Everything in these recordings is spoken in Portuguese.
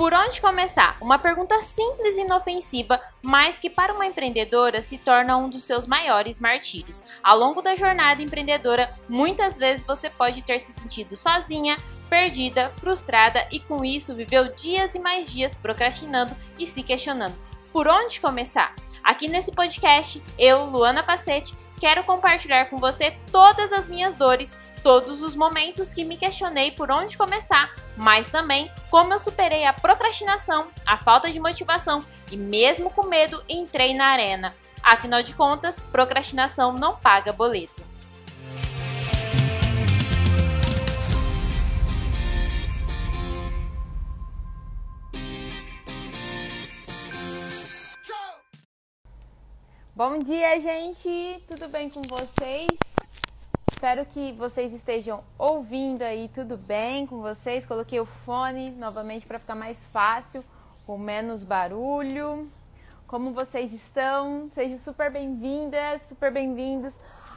Por onde começar? Uma pergunta simples e inofensiva, mas que para uma empreendedora se torna um dos seus maiores martírios. Ao longo da jornada empreendedora, muitas vezes você pode ter se sentido sozinha, perdida, frustrada e com isso viveu dias e mais dias procrastinando e se questionando. Por onde começar? Aqui nesse podcast, eu, Luana Pacete, quero compartilhar com você todas as minhas dores, todos os momentos que me questionei por onde começar, mas também como eu superei a procrastinação, a falta de motivação e mesmo com medo entrei na arena. Afinal de contas, procrastinação não paga boleto. Bom dia, gente! Tudo bem com vocês? Espero que vocês estejam ouvindo aí tudo bem com vocês. Coloquei o fone novamente para ficar mais fácil, com menos barulho. Como vocês estão? Sejam super bem-vindas, super bem-vindos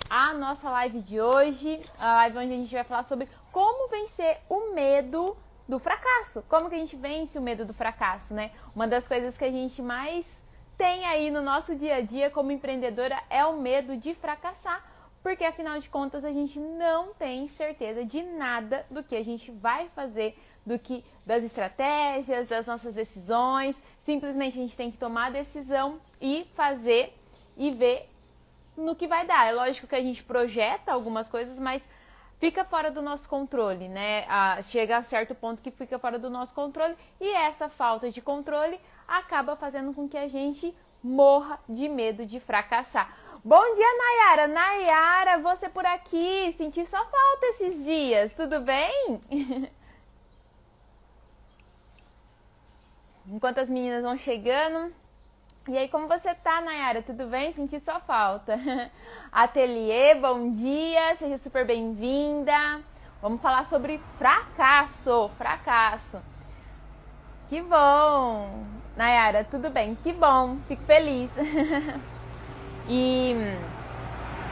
à nossa live de hoje, a live onde a gente vai falar sobre como vencer o medo do fracasso. Como que a gente vence o medo do fracasso, né? Uma das coisas que a gente mais tem aí no nosso dia a dia como empreendedora é o medo de fracassar, porque afinal de contas a gente não tem certeza de nada do que a gente vai fazer, do que das estratégias, das nossas decisões. Simplesmente a gente tem que tomar a decisão e fazer e ver no que vai dar. É lógico que a gente projeta algumas coisas, mas fica fora do nosso controle, né? Ah, chega a certo ponto que fica fora do nosso controle e essa falta de controle acaba fazendo com que a gente morra de medo de fracassar. Bom dia, Nayara! Nayara, você por aqui? Senti sua falta esses dias, tudo bem? Enquanto as meninas vão chegando. E aí, como você tá, Nayara? Tudo bem? Senti sua falta. Ateliê, bom dia, seja super bem-vinda. Vamos falar sobre fracasso, fracasso. Que bom! Nayara, tudo bem? Que bom, fico feliz. e,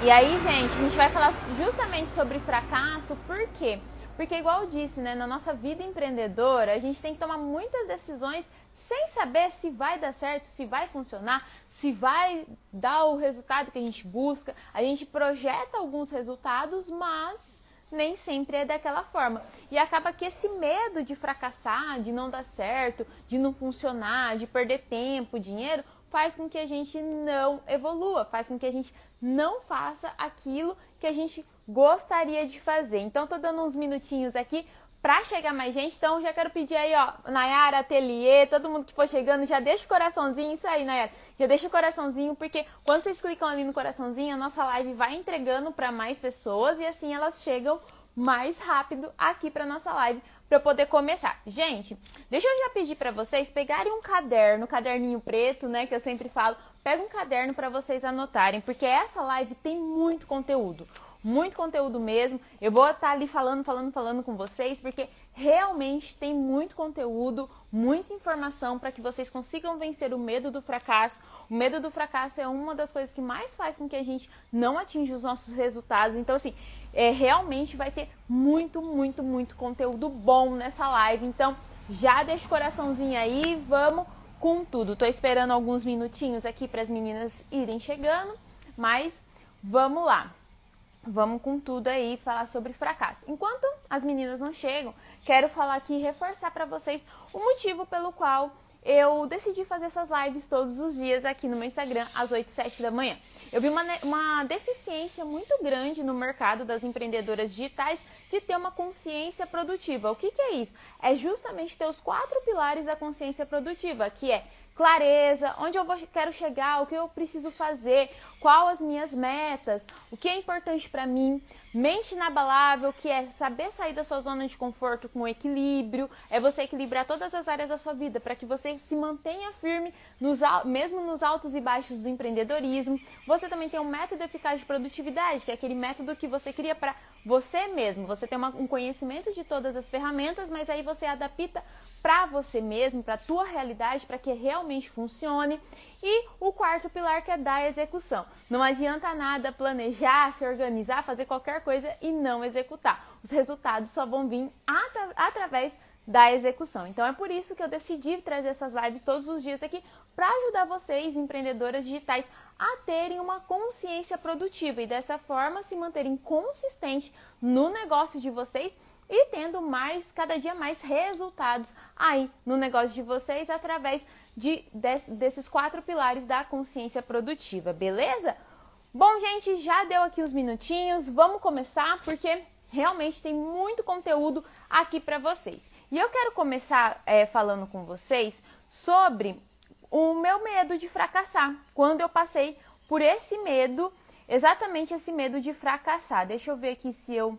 e aí, gente, a gente vai falar justamente sobre fracasso, por quê? Porque, igual eu disse, né, na nossa vida empreendedora, a gente tem que tomar muitas decisões sem saber se vai dar certo, se vai funcionar, se vai dar o resultado que a gente busca. A gente projeta alguns resultados, mas nem sempre é daquela forma. E acaba que esse medo de fracassar, de não dar certo, de não funcionar, de perder tempo, dinheiro, faz com que a gente não evolua, faz com que a gente não faça aquilo que a gente gostaria de fazer. Então, tô dando uns minutinhos aqui Pra chegar mais gente, então já quero pedir aí, ó, Nayara, Ateliê, todo mundo que for chegando, já deixa o coraçãozinho, isso aí, Nayara. Já deixa o coraçãozinho, porque quando vocês clicam ali no coraçãozinho, a nossa live vai entregando para mais pessoas e assim elas chegam mais rápido aqui para nossa live para poder começar. Gente, deixa eu já pedir para vocês pegarem um caderno, caderninho preto, né, que eu sempre falo. Pega um caderno para vocês anotarem, porque essa live tem muito conteúdo muito conteúdo mesmo. Eu vou estar ali falando, falando, falando com vocês, porque realmente tem muito conteúdo, muita informação para que vocês consigam vencer o medo do fracasso. O medo do fracasso é uma das coisas que mais faz com que a gente não atinja os nossos resultados. Então, assim, é, realmente vai ter muito, muito, muito conteúdo bom nessa live. Então, já deixa o coraçãozinho aí, vamos com tudo. Tô esperando alguns minutinhos aqui para as meninas irem chegando, mas vamos lá. Vamos com tudo aí falar sobre fracasso. Enquanto as meninas não chegam, quero falar aqui e reforçar para vocês o motivo pelo qual eu decidi fazer essas lives todos os dias aqui no meu Instagram, às 8 e 7 da manhã. Eu vi uma, uma deficiência muito grande no mercado das empreendedoras digitais de ter uma consciência produtiva. O que, que é isso? É justamente ter os quatro pilares da consciência produtiva, que é clareza, onde eu vou, quero chegar, o que eu preciso fazer, qual as minhas metas, o que é importante para mim, mente inabalável, que é saber sair da sua zona de conforto com equilíbrio, é você equilibrar todas as áreas da sua vida para que você se mantenha firme nos, mesmo nos altos e baixos do empreendedorismo. Você também tem um método eficaz de produtividade, que é aquele método que você cria para você mesmo. Você tem uma, um conhecimento de todas as ferramentas, mas aí você adapta para você mesmo, para a tua realidade, para que realmente funcione. E o quarto pilar que é dar execução. Não adianta nada planejar, se organizar, fazer qualquer coisa e não executar. Os resultados só vão vir atra através da execução. Então é por isso que eu decidi trazer essas lives todos os dias aqui para ajudar vocês, empreendedoras digitais, a terem uma consciência produtiva e dessa forma se manterem consistentes no negócio de vocês e tendo mais, cada dia mais resultados aí no negócio de vocês através de, de desses quatro pilares da consciência produtiva, beleza? Bom, gente, já deu aqui os minutinhos, vamos começar porque realmente tem muito conteúdo aqui para vocês. E eu quero começar é, falando com vocês sobre o meu medo de fracassar, quando eu passei por esse medo, exatamente esse medo de fracassar. Deixa eu ver aqui se eu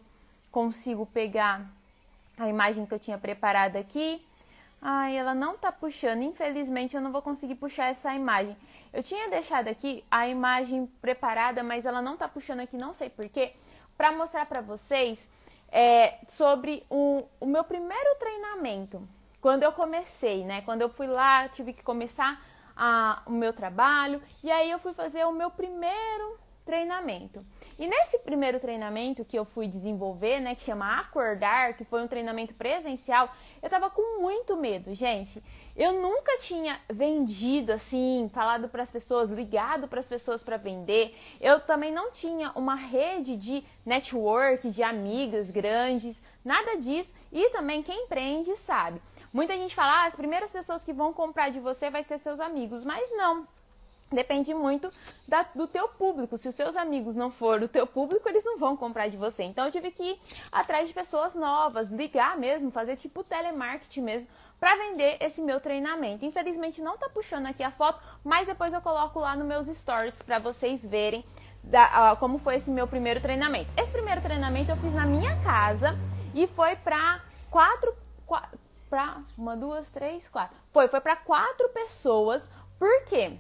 consigo pegar a imagem que eu tinha preparado aqui. Ai, ela não tá puxando. Infelizmente, eu não vou conseguir puxar essa imagem. Eu tinha deixado aqui a imagem preparada, mas ela não tá puxando aqui, não sei porquê, para mostrar para vocês é, sobre o, o meu primeiro treinamento. Quando eu comecei, né? Quando eu fui lá, tive que começar a, o meu trabalho e aí eu fui fazer o meu primeiro treinamento. E nesse primeiro treinamento que eu fui desenvolver, né, que chama Acordar, que foi um treinamento presencial, eu tava com muito medo, gente. Eu nunca tinha vendido assim, falado para as pessoas, ligado para as pessoas para vender. Eu também não tinha uma rede de network, de amigas grandes, nada disso. E também quem empreende sabe. Muita gente fala, ah, as primeiras pessoas que vão comprar de você vai ser seus amigos, mas não depende muito da, do teu público. Se os seus amigos não forem o teu público, eles não vão comprar de você. Então eu tive que ir atrás de pessoas novas, ligar mesmo, fazer tipo telemarketing mesmo para vender esse meu treinamento. Infelizmente não tá puxando aqui a foto, mas depois eu coloco lá nos meus stories para vocês verem da, uh, como foi esse meu primeiro treinamento. Esse primeiro treinamento eu fiz na minha casa e foi para quatro, quatro para uma, duas, três, quatro. Foi, foi para quatro pessoas. Por quê?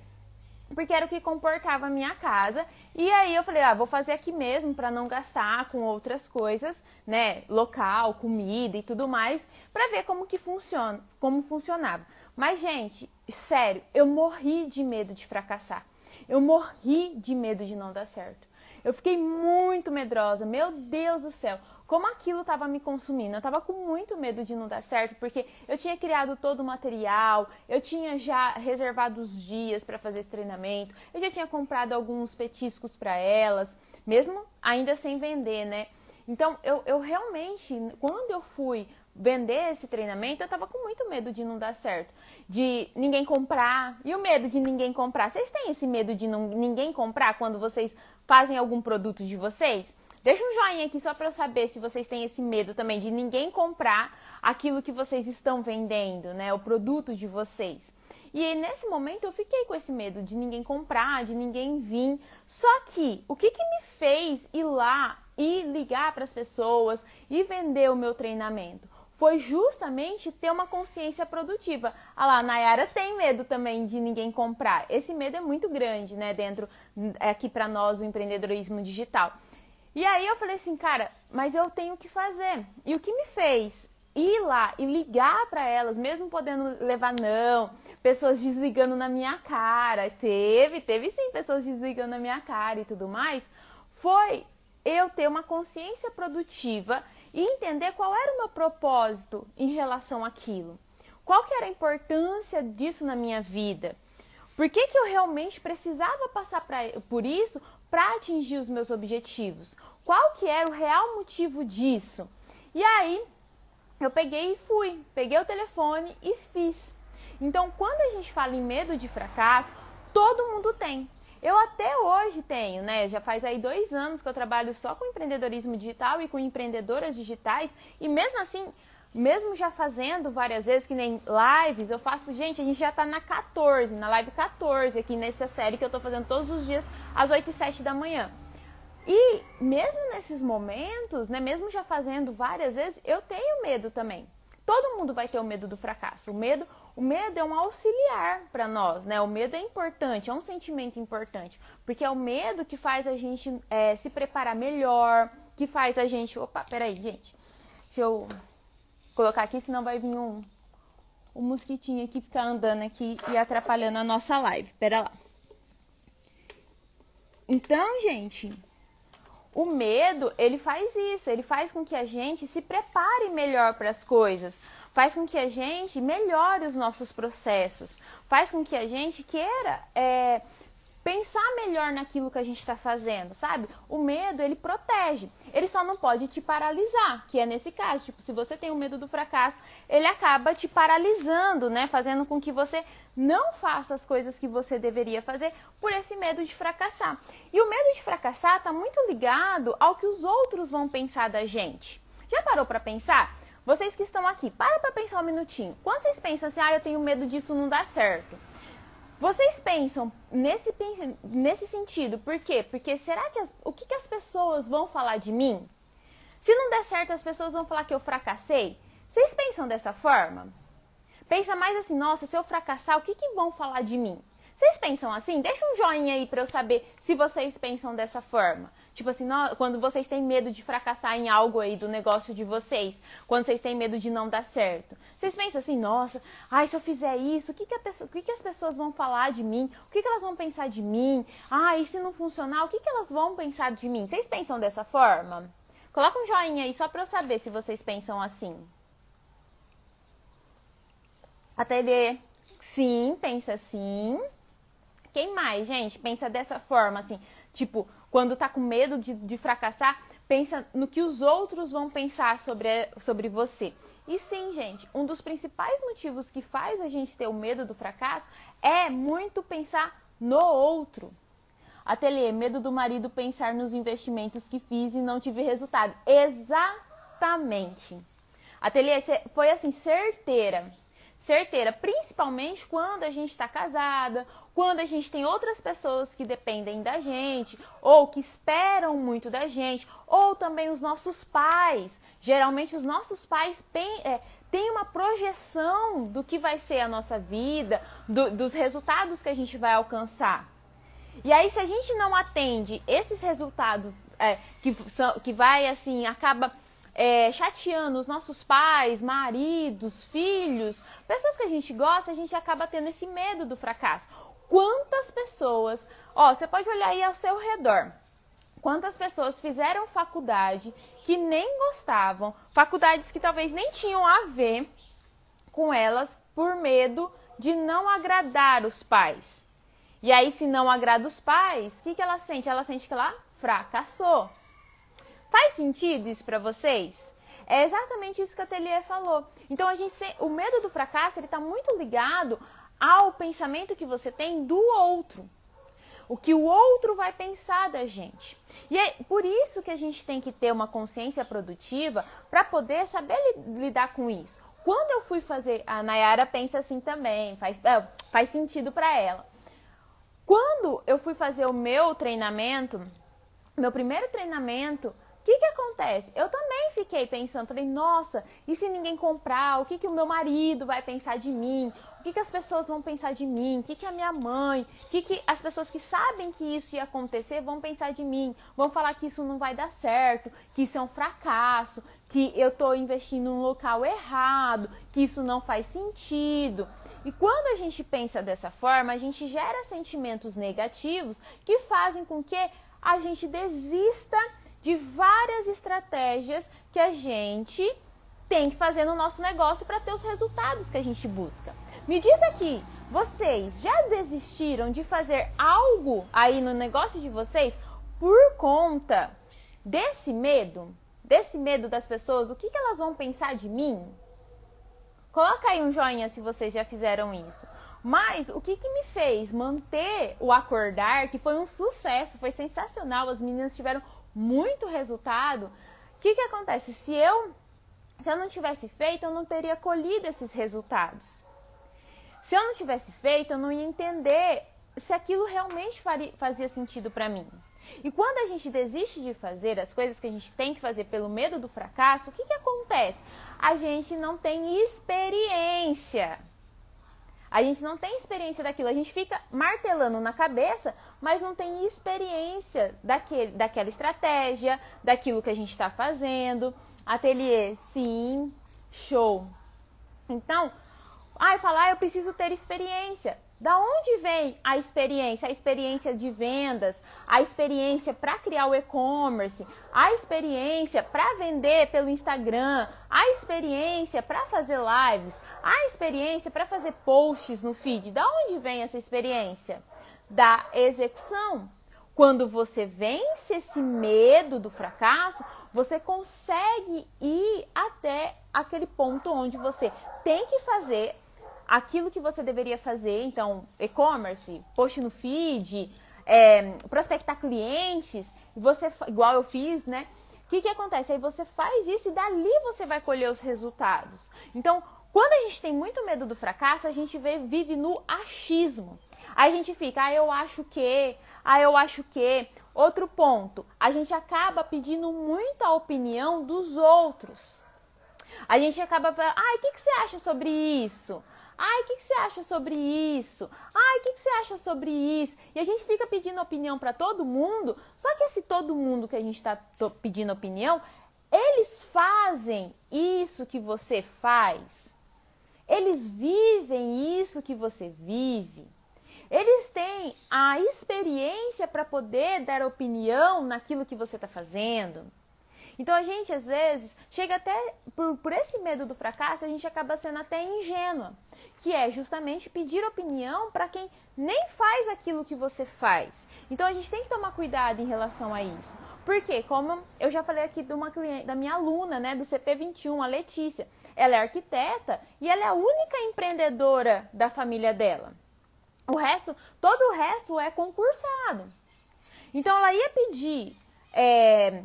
Porque era o que comportava a minha casa. E aí eu falei, ah, vou fazer aqui mesmo para não gastar com outras coisas, né, local, comida e tudo mais, para ver como que funciona, como funcionava. Mas gente, sério, eu morri de medo de fracassar. Eu morri de medo de não dar certo. Eu fiquei muito medrosa. Meu Deus do céu como aquilo estava me consumindo. Eu estava com muito medo de não dar certo, porque eu tinha criado todo o material, eu tinha já reservado os dias para fazer esse treinamento, eu já tinha comprado alguns petiscos para elas, mesmo ainda sem vender, né? Então, eu, eu realmente, quando eu fui vender esse treinamento, eu estava com muito medo de não dar certo, de ninguém comprar. E o medo de ninguém comprar? Vocês têm esse medo de não, ninguém comprar quando vocês fazem algum produto de vocês? Deixa um joinha aqui só para eu saber se vocês têm esse medo também de ninguém comprar aquilo que vocês estão vendendo, né? O produto de vocês. E nesse momento eu fiquei com esse medo de ninguém comprar, de ninguém vir. Só que o que, que me fez ir lá e ligar para as pessoas e vender o meu treinamento? Foi justamente ter uma consciência produtiva. Ah lá, a Nayara tem medo também de ninguém comprar. Esse medo é muito grande, né? Dentro aqui para nós, o empreendedorismo digital. E aí eu falei assim, cara, mas eu tenho que fazer. E o que me fez ir lá e ligar para elas, mesmo podendo levar não, pessoas desligando na minha cara, teve, teve sim pessoas desligando na minha cara e tudo mais, foi eu ter uma consciência produtiva e entender qual era o meu propósito em relação àquilo. Qual que era a importância disso na minha vida? Por que, que eu realmente precisava passar pra, por isso para atingir os meus objetivos? Qual que era o real motivo disso? E aí eu peguei e fui, peguei o telefone e fiz. Então, quando a gente fala em medo de fracasso, todo mundo tem. Eu até hoje tenho, né? Já faz aí dois anos que eu trabalho só com empreendedorismo digital e com empreendedoras digitais, e mesmo assim, mesmo já fazendo várias vezes, que nem lives, eu faço, gente, a gente já tá na 14, na live 14, aqui nessa série que eu tô fazendo todos os dias às 8 e 7 da manhã. E mesmo nesses momentos, né, mesmo já fazendo várias vezes, eu tenho medo também. Todo mundo vai ter o medo do fracasso. O medo, o medo é um auxiliar para nós, né? O medo é importante, é um sentimento importante, porque é o medo que faz a gente é, se preparar melhor, que faz a gente. Opa, peraí, gente. Deixa eu colocar aqui, senão vai vir um, um mosquitinho aqui ficar andando aqui e atrapalhando a nossa live. Pera lá. Então, gente, o medo, ele faz isso, ele faz com que a gente se prepare melhor para as coisas. faz com que a gente melhore os nossos processos, faz com que a gente queira é, pensar melhor naquilo que a gente está fazendo, sabe? O medo, ele protege. Ele só não pode te paralisar, que é nesse caso. Tipo, se você tem o medo do fracasso, ele acaba te paralisando, né? Fazendo com que você não faça as coisas que você deveria fazer por esse medo de fracassar. E o medo de fracassar está muito ligado ao que os outros vão pensar da gente. Já parou para pensar? Vocês que estão aqui, para para pensar um minutinho. Quando vocês pensam assim, ah, eu tenho medo disso não dar certo vocês pensam nesse, nesse sentido, por quê? Porque será que as, o que, que as pessoas vão falar de mim? Se não der certo, as pessoas vão falar que eu fracassei? Vocês pensam dessa forma? Pensa mais assim, nossa, se eu fracassar, o que, que vão falar de mim? Vocês pensam assim? Deixa um joinha aí para eu saber se vocês pensam dessa forma. Tipo assim, quando vocês têm medo de fracassar em algo aí do negócio de vocês, quando vocês têm medo de não dar certo. Vocês pensam assim, nossa, ai, se eu fizer isso, o que, que, pessoa, o que, que as pessoas vão falar de mim? O que, que elas vão pensar de mim? Ah, e se não funcionar, o que, que elas vão pensar de mim? Vocês pensam dessa forma? Coloca um joinha aí só para eu saber se vocês pensam assim. Ateliê, sim, pensa assim. Quem mais, gente, pensa dessa forma, assim, tipo, quando tá com medo de, de fracassar, pensa no que os outros vão pensar sobre, sobre você. E sim, gente, um dos principais motivos que faz a gente ter o medo do fracasso é muito pensar no outro. Ateliê, medo do marido pensar nos investimentos que fiz e não tive resultado. Exatamente. Ateliê, foi assim, certeira certeira, principalmente quando a gente está casada, quando a gente tem outras pessoas que dependem da gente, ou que esperam muito da gente, ou também os nossos pais. Geralmente, os nossos pais é, têm uma projeção do que vai ser a nossa vida, do, dos resultados que a gente vai alcançar. E aí, se a gente não atende esses resultados é, que, são, que vai assim, acaba é, chateando os nossos pais, maridos, filhos, pessoas que a gente gosta, a gente acaba tendo esse medo do fracasso. Quantas pessoas, ó, você pode olhar aí ao seu redor. Quantas pessoas fizeram faculdade que nem gostavam, faculdades que talvez nem tinham a ver com elas por medo de não agradar os pais. E aí, se não agrada os pais, o que, que ela sente? Ela sente que ela fracassou. Faz sentido isso para vocês? É exatamente isso que a Atelier falou. Então a gente, o medo do fracasso ele está muito ligado ao pensamento que você tem do outro. O que o outro vai pensar da gente. E é por isso que a gente tem que ter uma consciência produtiva para poder saber lidar com isso. Quando eu fui fazer, a Nayara pensa assim também, faz, é, faz sentido para ela. Quando eu fui fazer o meu treinamento, meu primeiro treinamento, o que, que acontece? Eu também fiquei pensando, falei, nossa, e se ninguém comprar? O que, que o meu marido vai pensar de mim? O que, que as pessoas vão pensar de mim? O que, que a minha mãe? O que, que as pessoas que sabem que isso ia acontecer vão pensar de mim? Vão falar que isso não vai dar certo, que isso é um fracasso, que eu estou investindo no local errado, que isso não faz sentido. E quando a gente pensa dessa forma, a gente gera sentimentos negativos que fazem com que a gente desista de várias estratégias que a gente tem que fazer no nosso negócio para ter os resultados que a gente busca. Me diz aqui, vocês já desistiram de fazer algo aí no negócio de vocês por conta desse medo? Desse medo das pessoas? O que, que elas vão pensar de mim? Coloca aí um joinha se vocês já fizeram isso. Mas o que, que me fez manter o acordar, que foi um sucesso, foi sensacional, as meninas tiveram muito resultado, o que, que acontece? Se eu, se eu não tivesse feito, eu não teria colhido esses resultados. Se eu não tivesse feito, eu não ia entender se aquilo realmente faria, fazia sentido para mim. E quando a gente desiste de fazer as coisas que a gente tem que fazer pelo medo do fracasso, o que, que acontece? A gente não tem experiência. A gente não tem experiência daquilo, a gente fica martelando na cabeça, mas não tem experiência daquele, daquela estratégia, daquilo que a gente está fazendo. Ateliê, sim, show. Então, ai, falar, eu preciso ter experiência. Da onde vem a experiência? A experiência de vendas, a experiência para criar o e-commerce, a experiência para vender pelo Instagram, a experiência para fazer lives, a experiência para fazer posts no feed. Da onde vem essa experiência? Da execução. Quando você vence esse medo do fracasso, você consegue ir até aquele ponto onde você tem que fazer aquilo que você deveria fazer. Então, e-commerce, post no feed, é, prospectar clientes, você igual eu fiz, né? O que, que acontece? Aí você faz isso e dali você vai colher os resultados. Então, quando a gente tem muito medo do fracasso, a gente vive no achismo. Aí a gente fica, ah, eu acho que, ah, eu acho que. Outro ponto, a gente acaba pedindo muita opinião dos outros. A gente acaba falando, ah, o que, que você acha sobre isso? Ai, o que, que, você acha sobre isso? Ai, o que, que, você acha sobre isso? E a gente fica pedindo opinião para todo mundo, só que esse todo mundo que a gente está pedindo opinião, eles fazem isso que você faz. Eles vivem isso que você vive. Eles têm a experiência para poder dar opinião naquilo que você está fazendo. Então a gente às vezes chega até por, por esse medo do fracasso, a gente acaba sendo até ingênua, que é justamente pedir opinião para quem nem faz aquilo que você faz. Então a gente tem que tomar cuidado em relação a isso. Porque, como eu já falei aqui de uma cliente, da minha aluna, né, do CP21, a Letícia, ela é arquiteta e ela é a única empreendedora da família dela. O resto, todo o resto é concursado. Então ela ia pedir, é,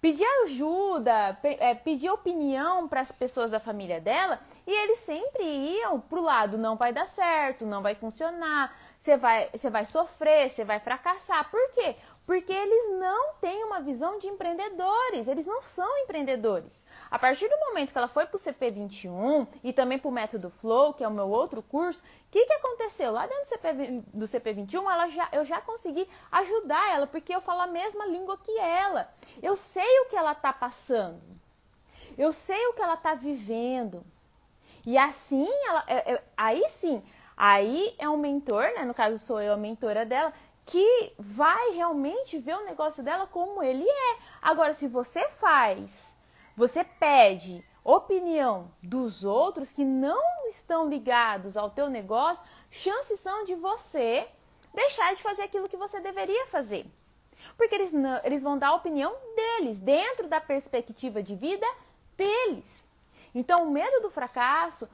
pedir ajuda, é, pedir opinião para as pessoas da família dela e eles sempre iam pro lado não vai dar certo, não vai funcionar, você vai, você vai sofrer, você vai fracassar. Por quê? Porque eles não têm uma visão de empreendedores, eles não são empreendedores. A partir do momento que ela foi para o CP21 e também para o Método Flow, que é o meu outro curso, o que, que aconteceu? Lá dentro do, CP, do CP21, ela já, eu já consegui ajudar ela, porque eu falo a mesma língua que ela. Eu sei o que ela está passando. Eu sei o que ela está vivendo. E assim, ela, é, é, aí sim, aí é um mentor, né? No caso, sou eu a mentora dela, que vai realmente ver o negócio dela como ele é. Agora, se você faz você pede opinião dos outros que não estão ligados ao teu negócio, chances são de você deixar de fazer aquilo que você deveria fazer. Porque eles, não, eles vão dar a opinião deles, dentro da perspectiva de vida deles. Então, o medo do fracasso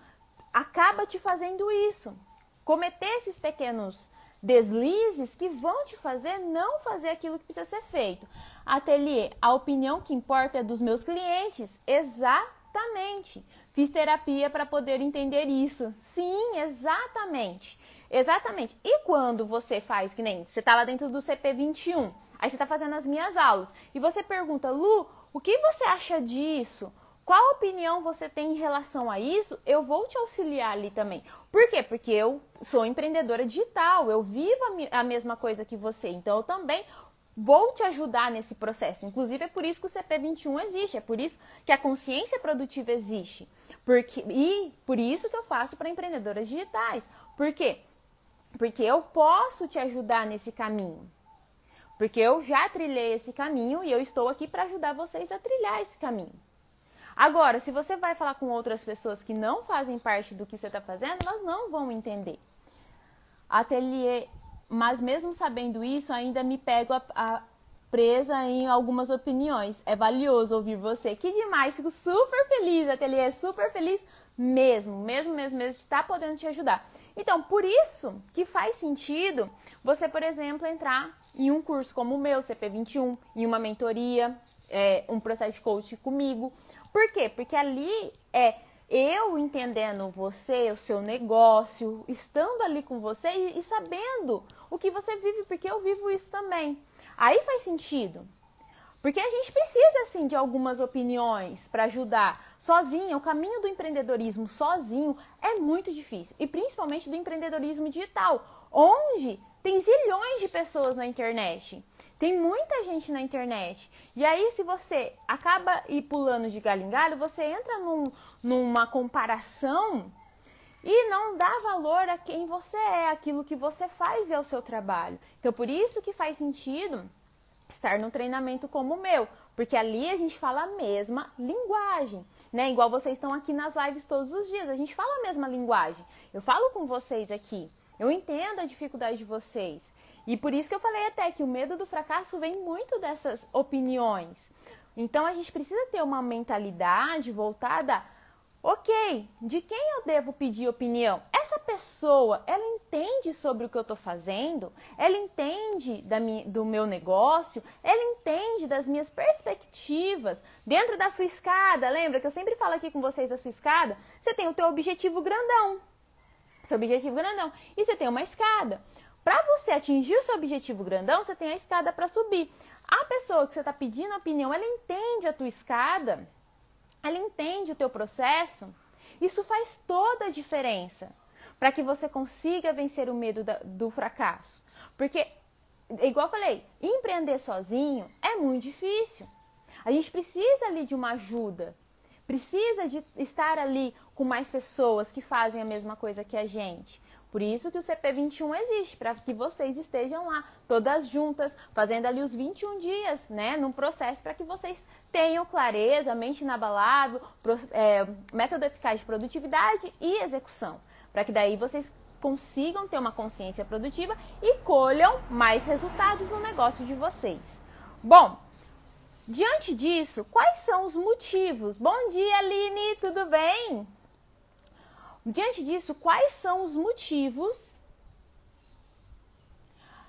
acaba te fazendo isso. Cometer esses pequenos deslizes que vão te fazer não fazer aquilo que precisa ser feito. Ateliê, a opinião que importa é dos meus clientes. Exatamente. Fiz terapia para poder entender isso. Sim, exatamente. Exatamente. E quando você faz, que nem você está lá dentro do CP21, aí você está fazendo as minhas aulas, e você pergunta, Lu, o que você acha disso? Qual opinião você tem em relação a isso? Eu vou te auxiliar ali também. Por quê? Porque eu sou empreendedora digital, eu vivo a mesma coisa que você, então eu também vou te ajudar nesse processo. Inclusive, é por isso que o CP21 existe, é por isso que a consciência produtiva existe. Porque, e por isso que eu faço para empreendedoras digitais. Por quê? Porque eu posso te ajudar nesse caminho. Porque eu já trilhei esse caminho e eu estou aqui para ajudar vocês a trilhar esse caminho. Agora, se você vai falar com outras pessoas que não fazem parte do que você está fazendo, elas não vão entender. Ateliê mas mesmo sabendo isso, ainda me pego a, a presa em algumas opiniões. É valioso ouvir você. Que demais, fico super feliz, Ateliê, super feliz mesmo, mesmo, mesmo, mesmo de estar tá podendo te ajudar. Então, por isso que faz sentido você, por exemplo, entrar em um curso como o meu, CP21, em uma mentoria, é, um processo de coaching comigo. Por quê? Porque ali é eu entendendo você, o seu negócio, estando ali com você e, e sabendo o que você vive, porque eu vivo isso também. Aí faz sentido. Porque a gente precisa, assim, de algumas opiniões para ajudar. Sozinho, o caminho do empreendedorismo sozinho é muito difícil. E principalmente do empreendedorismo digital, onde tem zilhões de pessoas na internet. Tem muita gente na internet. E aí, se você acaba ir pulando de galho em galho, você entra num, numa comparação e não dá valor a quem você é, aquilo que você faz é o seu trabalho. Então, por isso que faz sentido estar num treinamento como o meu, porque ali a gente fala a mesma linguagem, né? Igual vocês estão aqui nas lives todos os dias, a gente fala a mesma linguagem. Eu falo com vocês aqui, eu entendo a dificuldade de vocês. E por isso que eu falei até que o medo do fracasso vem muito dessas opiniões. Então a gente precisa ter uma mentalidade voltada Ok, de quem eu devo pedir opinião? Essa pessoa, ela entende sobre o que eu estou fazendo? Ela entende da minha, do meu negócio? Ela entende das minhas perspectivas dentro da sua escada? Lembra que eu sempre falo aqui com vocês da sua escada? Você tem o teu objetivo grandão, seu objetivo grandão, e você tem uma escada. Para você atingir o seu objetivo grandão, você tem a escada para subir. A pessoa que você está pedindo opinião, ela entende a tua escada? Ela entende o teu processo, isso faz toda a diferença para que você consiga vencer o medo da, do fracasso. Porque, igual eu falei, empreender sozinho é muito difícil. A gente precisa ali de uma ajuda, precisa de estar ali com mais pessoas que fazem a mesma coisa que a gente. Por isso que o CP21 existe, para que vocês estejam lá, todas juntas, fazendo ali os 21 dias, né, num processo para que vocês tenham clareza, mente inabalável, é, método eficaz de produtividade e execução, para que daí vocês consigam ter uma consciência produtiva e colham mais resultados no negócio de vocês. Bom, diante disso, quais são os motivos? Bom dia, Aline, tudo bem? Diante disso, quais são os motivos?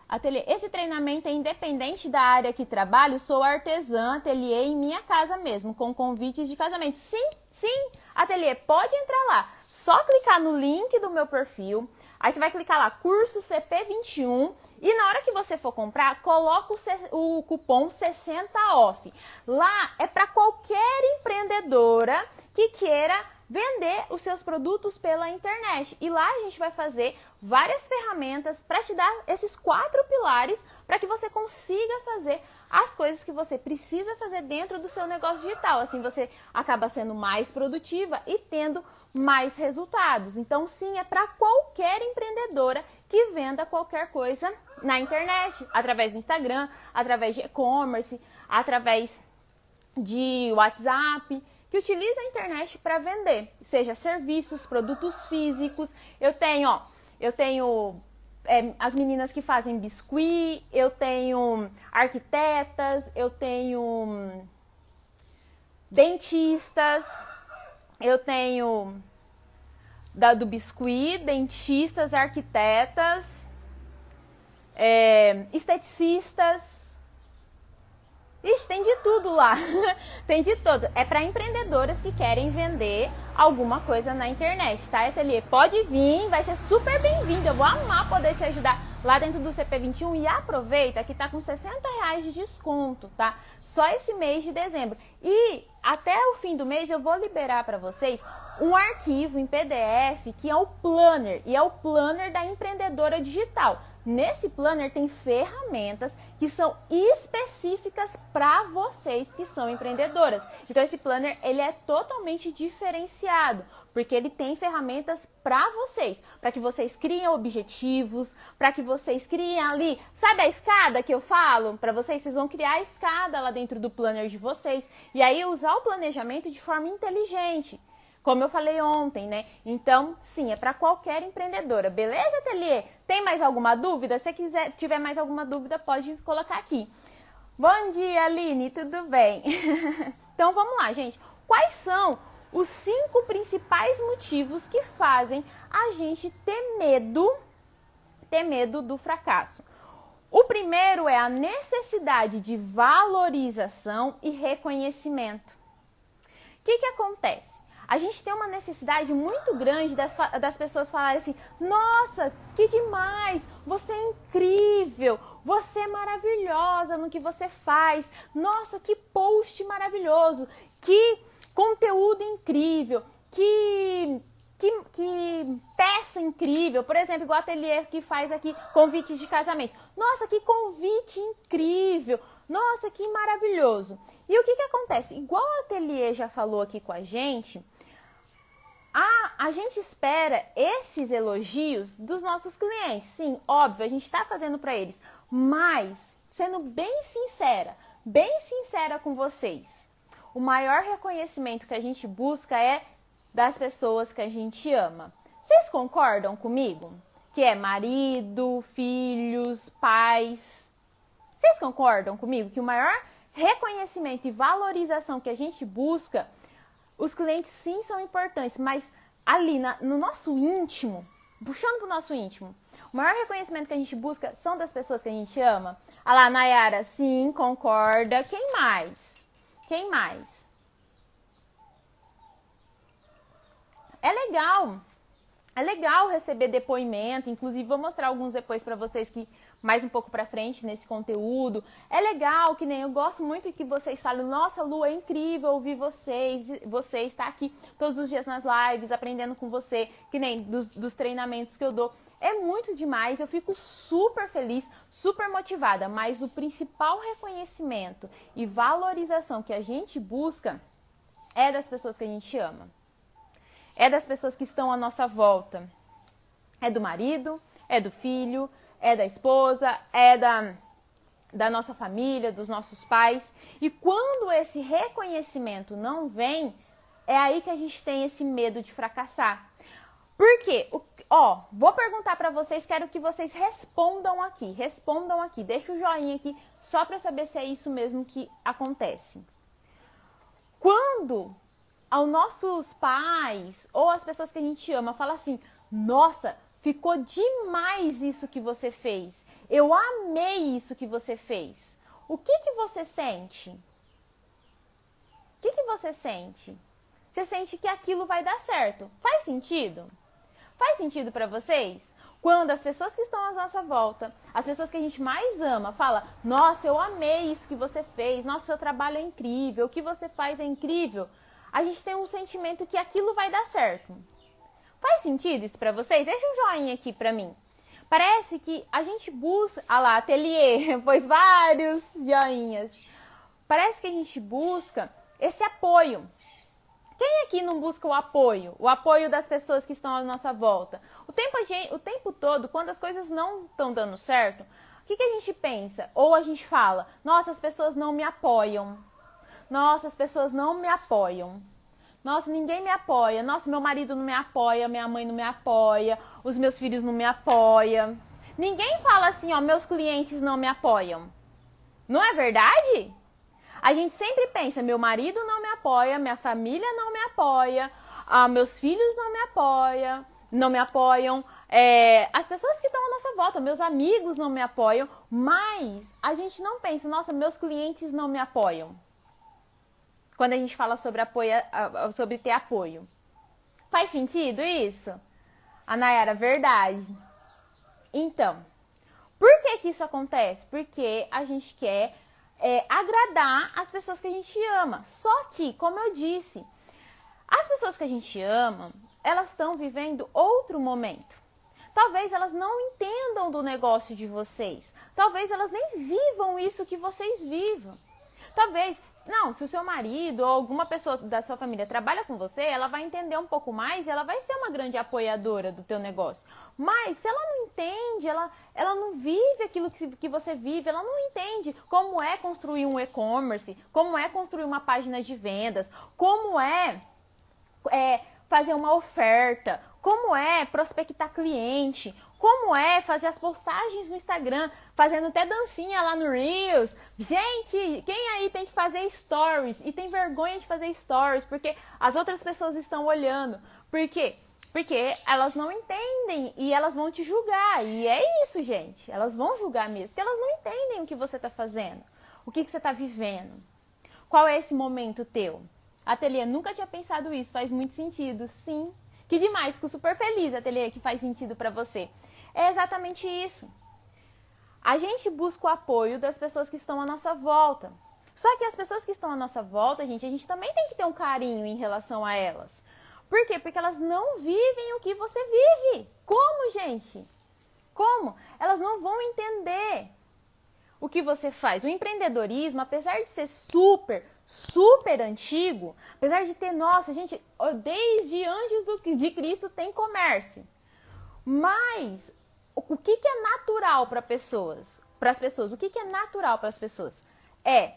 Ateliê. Esse treinamento é independente da área que trabalho, sou artesã, ateliê em minha casa mesmo, com convites de casamento. Sim, sim, ateliê, pode entrar lá. Só clicar no link do meu perfil. Aí você vai clicar lá, curso CP21, e na hora que você for comprar, coloca o, o cupom 60 off. Lá é para qualquer empreendedora que queira vender os seus produtos pela internet. E lá a gente vai fazer várias ferramentas para te dar esses quatro pilares para que você consiga fazer as coisas que você precisa fazer dentro do seu negócio digital. Assim você acaba sendo mais produtiva e tendo mais resultados. Então, sim, é para qualquer empreendedora que venda qualquer coisa na internet, através do Instagram, através de e-commerce, através de WhatsApp que utiliza a internet para vender, seja serviços, produtos físicos. Eu tenho, ó, eu tenho é, as meninas que fazem biscuit, eu tenho arquitetas, eu tenho dentistas, eu tenho da, do biscuit, dentistas, arquitetas, é, esteticistas, Ixi, tem de tudo lá. tem de tudo. É para empreendedoras que querem vender alguma coisa na internet, tá, Ateliê? Pode vir, vai ser super bem-vindo. Eu vou amar poder te ajudar lá dentro do CP21 e aproveita que tá com 60 reais de desconto, tá? Só esse mês de dezembro. E até o fim do mês eu vou liberar para vocês um arquivo em PDF que é o planner e é o planner da empreendedora digital. Nesse planner tem ferramentas que são específicas para vocês que são empreendedoras. Então esse planner ele é totalmente diferenciado, porque ele tem ferramentas para vocês, para que vocês criem objetivos, para que vocês criem ali, sabe a escada que eu falo? Para vocês vocês vão criar a escada lá dentro do planner de vocês e aí usar o planejamento de forma inteligente como eu falei ontem, né? Então, sim, é para qualquer empreendedora. Beleza, Ateliê? Tem mais alguma dúvida? Se quiser, tiver mais alguma dúvida, pode colocar aqui. Bom dia, Aline, tudo bem? então, vamos lá, gente. Quais são os cinco principais motivos que fazem a gente ter medo, ter medo do fracasso? O primeiro é a necessidade de valorização e reconhecimento. O que, que acontece? A gente tem uma necessidade muito grande das, das pessoas falarem assim: nossa, que demais, você é incrível, você é maravilhosa no que você faz, nossa, que post maravilhoso, que conteúdo incrível, que. Que, que peça incrível, por exemplo, igual o ateliê que faz aqui convites de casamento. Nossa, que convite incrível! Nossa, que maravilhoso! E o que, que acontece? Igual o ateliê já falou aqui com a gente, a, a gente espera esses elogios dos nossos clientes. Sim, óbvio, a gente está fazendo para eles. Mas, sendo bem sincera, bem sincera com vocês, o maior reconhecimento que a gente busca é das pessoas que a gente ama. Vocês concordam comigo? Que é marido, filhos, pais. Vocês concordam comigo que o maior reconhecimento e valorização que a gente busca, os clientes sim são importantes, mas ali na, no nosso íntimo, puxando para o nosso íntimo, o maior reconhecimento que a gente busca são das pessoas que a gente ama. Ah lá, Nayara, sim, concorda. Quem mais? Quem mais? É legal é legal receber depoimento, inclusive vou mostrar alguns depois para vocês que mais um pouco para frente nesse conteúdo. É legal que nem eu gosto muito que vocês falem, nossa, Lu, é incrível ouvir vocês, você está aqui todos os dias nas lives, aprendendo com você, que nem dos, dos treinamentos que eu dou. É muito demais, eu fico super feliz, super motivada, mas o principal reconhecimento e valorização que a gente busca é das pessoas que a gente ama é das pessoas que estão à nossa volta. É do marido, é do filho, é da esposa, é da, da nossa família, dos nossos pais. E quando esse reconhecimento não vem, é aí que a gente tem esse medo de fracassar. Por quê? O, ó, vou perguntar para vocês, quero que vocês respondam aqui, respondam aqui, deixa o joinha aqui só para saber se é isso mesmo que acontece. Quando aos nossos pais ou as pessoas que a gente ama, fala assim: "Nossa, ficou demais isso que você fez. Eu amei isso que você fez." O que que você sente? O que que você sente? Você sente que aquilo vai dar certo. Faz sentido? Faz sentido para vocês? Quando as pessoas que estão à nossa volta, as pessoas que a gente mais ama, fala: "Nossa, eu amei isso que você fez. Nossa, seu trabalho é incrível. O que você faz é incrível." a gente tem um sentimento que aquilo vai dar certo. Faz sentido isso para vocês? Deixa um joinha aqui para mim. Parece que a gente busca. Ah lá, ateliê, pois vários joinhas. Parece que a gente busca esse apoio. Quem aqui não busca o apoio? O apoio das pessoas que estão à nossa volta. O tempo, o tempo todo, quando as coisas não estão dando certo, o que, que a gente pensa? Ou a gente fala, nossa, as pessoas não me apoiam. Nossa, as pessoas não me apoiam. Nossa, ninguém me apoia. Nossa, meu marido não me apoia, minha mãe não me apoia, os meus filhos não me apoiam. Ninguém fala assim, ó, meus clientes não me apoiam. Não é verdade? A gente sempre pensa, meu marido não me apoia, minha família não me apoia, ah, meus filhos não me apoiam, não me apoiam, é, as pessoas que estão à nossa volta, meus amigos não me apoiam, mas a gente não pensa, nossa, meus clientes não me apoiam quando a gente fala sobre, apoio, sobre ter apoio. Faz sentido isso? A Nayara, verdade. Então, por que, que isso acontece? Porque a gente quer é, agradar as pessoas que a gente ama. Só que, como eu disse, as pessoas que a gente ama, elas estão vivendo outro momento. Talvez elas não entendam do negócio de vocês. Talvez elas nem vivam isso que vocês vivam. Talvez não, se o seu marido ou alguma pessoa da sua família trabalha com você, ela vai entender um pouco mais e ela vai ser uma grande apoiadora do teu negócio. Mas se ela não entende, ela, ela não vive aquilo que, que você vive, ela não entende como é construir um e-commerce, como é construir uma página de vendas, como é, é fazer uma oferta, como é prospectar cliente, como é fazer as postagens no Instagram, fazendo até dancinha lá no Reels. Gente, quem aí tem que fazer stories e tem vergonha de fazer stories porque as outras pessoas estão olhando? Por quê? Porque elas não entendem e elas vão te julgar. E é isso, gente. Elas vão julgar mesmo, porque elas não entendem o que você está fazendo, o que, que você está vivendo. Qual é esse momento teu? Ateliê, nunca tinha pensado isso, faz muito sentido. Sim, que demais, fico super feliz, ateliê, que faz sentido para você. É exatamente isso. A gente busca o apoio das pessoas que estão à nossa volta. Só que as pessoas que estão à nossa volta, gente, a gente também tem que ter um carinho em relação a elas. Por quê? Porque elas não vivem o que você vive. Como, gente? Como? Elas não vão entender o que você faz. O empreendedorismo, apesar de ser super, super antigo, apesar de ter, nossa, gente, desde antes do, de Cristo tem comércio. Mas o que, que é natural para pessoas? Para as pessoas, o que, que é natural para as pessoas? É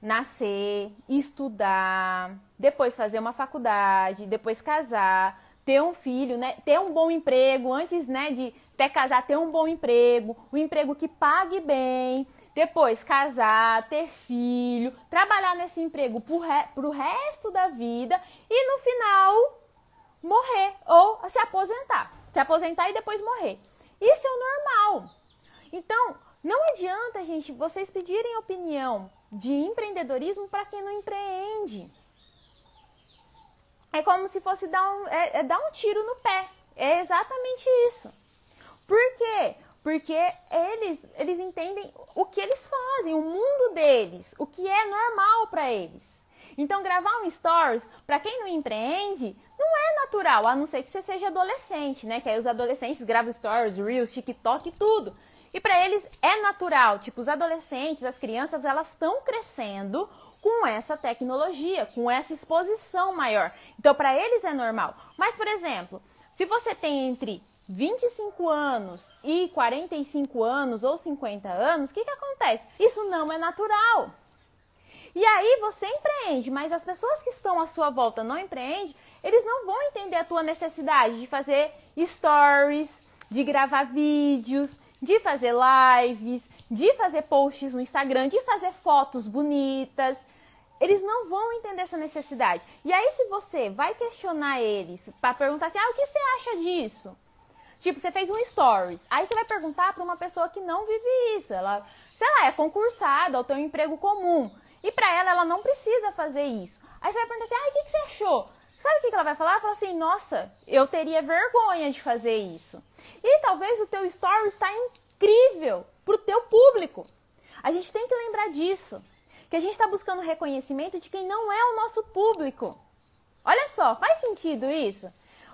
nascer, estudar, depois fazer uma faculdade, depois casar, ter um filho, né? Ter um bom emprego, antes, né, de até casar, ter um bom emprego, um emprego que pague bem, depois casar, ter filho, trabalhar nesse emprego pro, re, pro resto da vida e no final morrer ou se aposentar. Se aposentar e depois morrer. Isso é o normal. Então, não adianta, gente, vocês pedirem opinião de empreendedorismo para quem não empreende. É como se fosse dar um, é, é dar um tiro no pé. É exatamente isso. Por quê? Porque eles, eles entendem o que eles fazem, o mundo deles, o que é normal para eles. Então, gravar um stories, para quem não empreende, não é natural, a não ser que você seja adolescente, né? Que aí os adolescentes gravam stories, reels, TikTok, tudo. E para eles é natural, tipo, os adolescentes, as crianças, elas estão crescendo com essa tecnologia, com essa exposição maior. Então, para eles é normal. Mas, por exemplo, se você tem entre 25 anos e 45 anos ou 50 anos, o que, que acontece? Isso não é natural. E aí você empreende, mas as pessoas que estão à sua volta não empreendem, eles não vão entender a tua necessidade de fazer stories, de gravar vídeos, de fazer lives, de fazer posts no Instagram, de fazer fotos bonitas. Eles não vão entender essa necessidade. E aí, se você vai questionar eles para perguntar assim: ah, o que você acha disso? Tipo, você fez um stories. Aí você vai perguntar para uma pessoa que não vive isso. Ela, sei lá, é concursada ou tem um emprego comum. E para ela, ela não precisa fazer isso. Aí você vai perguntar assim: ah, o que, que você achou? Sabe o que ela vai falar? Ela fala assim: nossa, eu teria vergonha de fazer isso. E talvez o teu story está incrível para o teu público. A gente tem que lembrar disso. Que a gente está buscando reconhecimento de quem não é o nosso público. Olha só, faz sentido isso?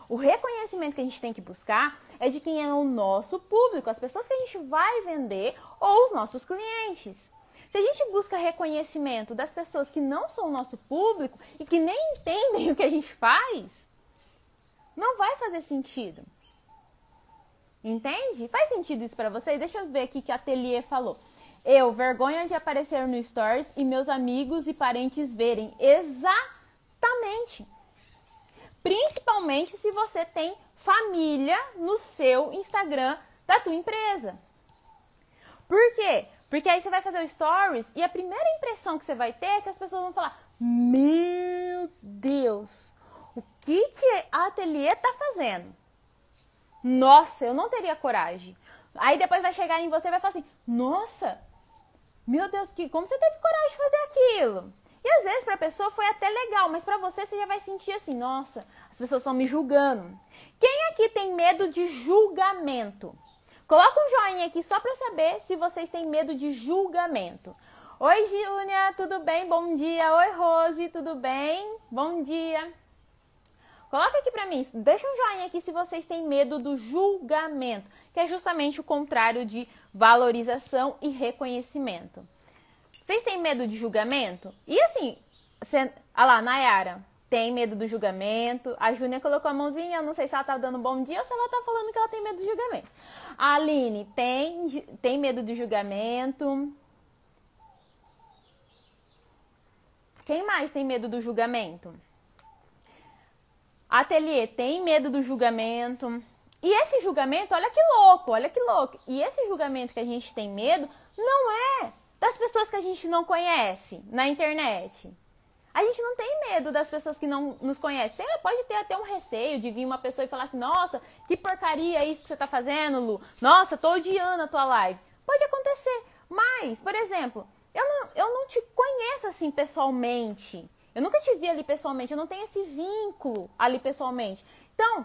O reconhecimento que a gente tem que buscar é de quem é o nosso público, as pessoas que a gente vai vender ou os nossos clientes. Se a gente busca reconhecimento das pessoas que não são o nosso público e que nem entendem o que a gente faz, não vai fazer sentido. Entende? Faz sentido isso para você? Deixa eu ver aqui que a Atelier falou. Eu, vergonha de aparecer no Stories e meus amigos e parentes verem. Exatamente. Principalmente se você tem família no seu Instagram da tua empresa. Por quê? Porque aí você vai fazer o stories e a primeira impressão que você vai ter é que as pessoas vão falar: Meu Deus, o que, que a ateliê tá fazendo? Nossa, eu não teria coragem. Aí depois vai chegar em você e vai falar assim: Nossa, meu Deus, que como você teve coragem de fazer aquilo? E às vezes para a pessoa foi até legal, mas para você você já vai sentir assim: Nossa, as pessoas estão me julgando. Quem aqui tem medo de julgamento? Coloca um joinha aqui só para saber se vocês têm medo de julgamento. Oi, Júnia, tudo bem? Bom dia. Oi, Rose, tudo bem? Bom dia. Coloca aqui para mim, deixa um joinha aqui se vocês têm medo do julgamento, que é justamente o contrário de valorização e reconhecimento. Vocês têm medo de julgamento? E assim, olha lá, Nayara, tem medo do julgamento. A Júnia colocou a mãozinha, não sei se ela tá dando bom dia ou se ela tá falando que ela tem medo do julgamento. A Aline tem, tem medo do julgamento. Quem mais tem medo do julgamento? Ateliê tem medo do julgamento. E esse julgamento, olha que louco, olha que louco. E esse julgamento que a gente tem medo não é das pessoas que a gente não conhece na internet. A gente não tem medo das pessoas que não nos conhecem. Pode ter até um receio de vir uma pessoa e falar assim: nossa, que porcaria isso que você está fazendo, Lu. Nossa, tô odiando a tua live. Pode acontecer. Mas, por exemplo, eu não, eu não te conheço assim pessoalmente. Eu nunca te vi ali pessoalmente. Eu não tenho esse vínculo ali pessoalmente. Então,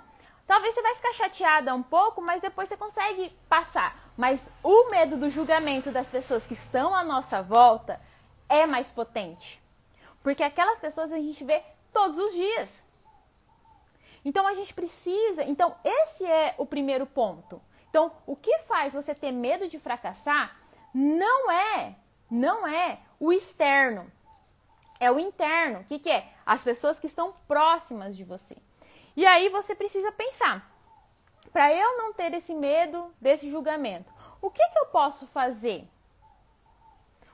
talvez você vai ficar chateada um pouco, mas depois você consegue passar. Mas o medo do julgamento das pessoas que estão à nossa volta é mais potente. Porque aquelas pessoas a gente vê todos os dias. Então a gente precisa. Então, esse é o primeiro ponto. Então, o que faz você ter medo de fracassar não é, não é o externo, é o interno. O que, que é? As pessoas que estão próximas de você. E aí você precisa pensar: para eu não ter esse medo desse julgamento, o que, que eu posso fazer?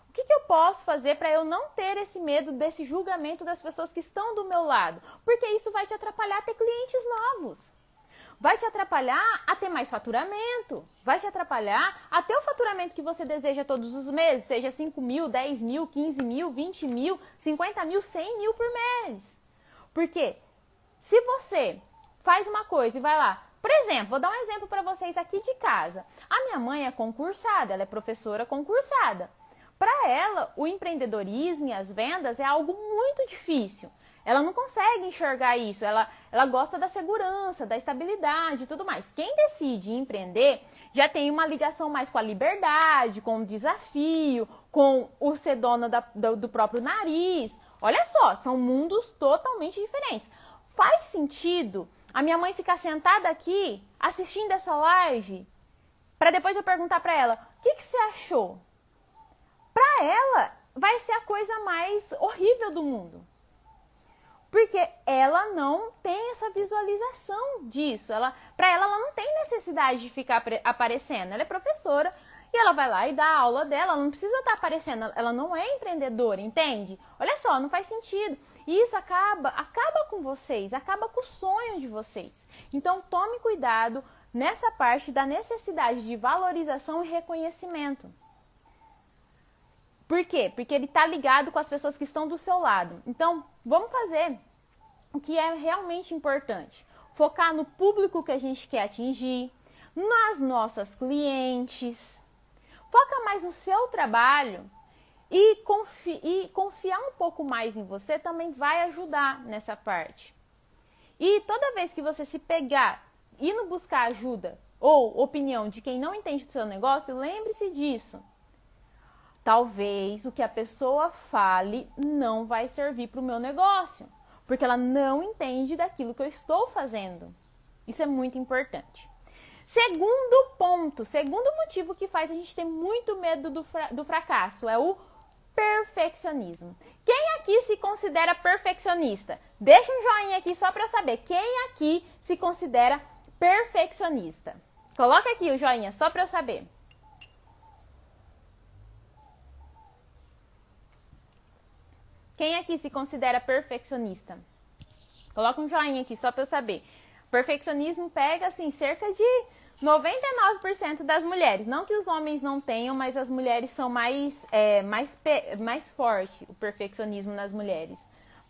O que, que eu posso fazer para eu não ter esse medo desse julgamento das pessoas que estão do meu lado? Porque isso vai te atrapalhar a ter clientes novos. Vai te atrapalhar a ter mais faturamento. Vai te atrapalhar a ter o faturamento que você deseja todos os meses, seja 5 mil, 10 mil, 15 mil, 20 mil, 50 mil, 100 mil por mês. Porque se você faz uma coisa e vai lá, por exemplo, vou dar um exemplo para vocês aqui de casa. A minha mãe é concursada, ela é professora concursada. Para ela, o empreendedorismo e as vendas é algo muito difícil. Ela não consegue enxergar isso. Ela, ela gosta da segurança, da estabilidade e tudo mais. Quem decide empreender já tem uma ligação mais com a liberdade, com o desafio, com o ser dona da, do, do próprio nariz. Olha só, são mundos totalmente diferentes. Faz sentido a minha mãe ficar sentada aqui assistindo essa live para depois eu perguntar para ela: o que, que você achou? Para ela, vai ser a coisa mais horrível do mundo. Porque ela não tem essa visualização disso. Ela, para ela, ela não tem necessidade de ficar aparecendo. Ela é professora, e ela vai lá e dá a aula dela, ela não precisa estar tá aparecendo, ela não é empreendedora, entende? Olha só, não faz sentido. E isso acaba, acaba com vocês, acaba com o sonho de vocês. Então tome cuidado nessa parte da necessidade de valorização e reconhecimento. Por quê? Porque ele está ligado com as pessoas que estão do seu lado. Então, vamos fazer o que é realmente importante. Focar no público que a gente quer atingir, nas nossas clientes, Foca mais no seu trabalho e, confi e confiar um pouco mais em você também vai ajudar nessa parte. E toda vez que você se pegar indo buscar ajuda ou opinião de quem não entende do seu negócio, lembre-se disso. Talvez o que a pessoa fale não vai servir para o meu negócio, porque ela não entende daquilo que eu estou fazendo. Isso é muito importante. Segundo ponto, segundo motivo que faz a gente ter muito medo do, fra do fracasso é o perfeccionismo. Quem aqui se considera perfeccionista? Deixa um joinha aqui só para eu saber. Quem aqui se considera perfeccionista? Coloca aqui o joinha só para eu saber. Quem aqui se considera perfeccionista? Coloca um joinha aqui só para eu saber. Perfeccionismo pega assim cerca de 99% das mulheres, não que os homens não tenham, mas as mulheres são mais, é, mais, mais forte o perfeccionismo nas mulheres,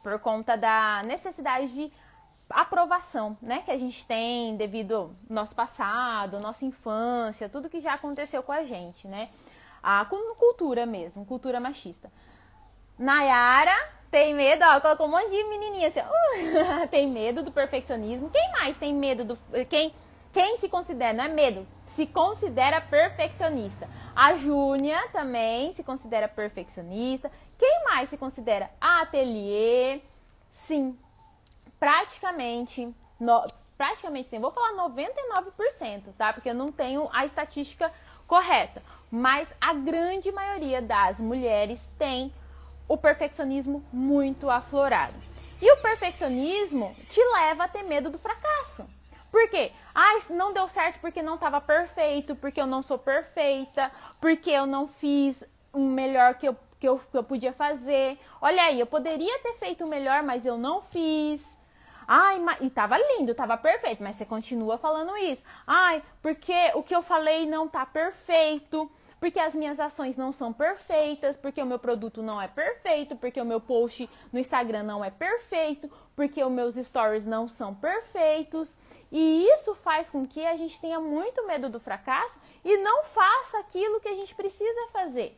por conta da necessidade de aprovação, né, que a gente tem devido ao nosso passado, nossa infância, tudo que já aconteceu com a gente, né, a cultura mesmo, cultura machista. Nayara tem medo, ó, colocou um monte de menininha assim, uh, tem medo do perfeccionismo. Quem mais tem medo do quem quem se considera, não é medo, se considera perfeccionista. A Júnia também se considera perfeccionista. Quem mais se considera ateliê? Sim, praticamente, no, praticamente sim, vou falar 99%, tá? Porque eu não tenho a estatística correta. Mas a grande maioria das mulheres tem o perfeccionismo muito aflorado. E o perfeccionismo te leva a ter medo do fracasso. Por quê? Ah, não deu certo porque não estava perfeito, porque eu não sou perfeita, porque eu não fiz o melhor que eu, que, eu, que eu podia fazer. Olha aí, eu poderia ter feito o melhor, mas eu não fiz. Ai, e tava lindo, tava perfeito, mas você continua falando isso. Ai, porque o que eu falei não tá perfeito porque as minhas ações não são perfeitas, porque o meu produto não é perfeito, porque o meu post no Instagram não é perfeito, porque os meus stories não são perfeitos. E isso faz com que a gente tenha muito medo do fracasso e não faça aquilo que a gente precisa fazer.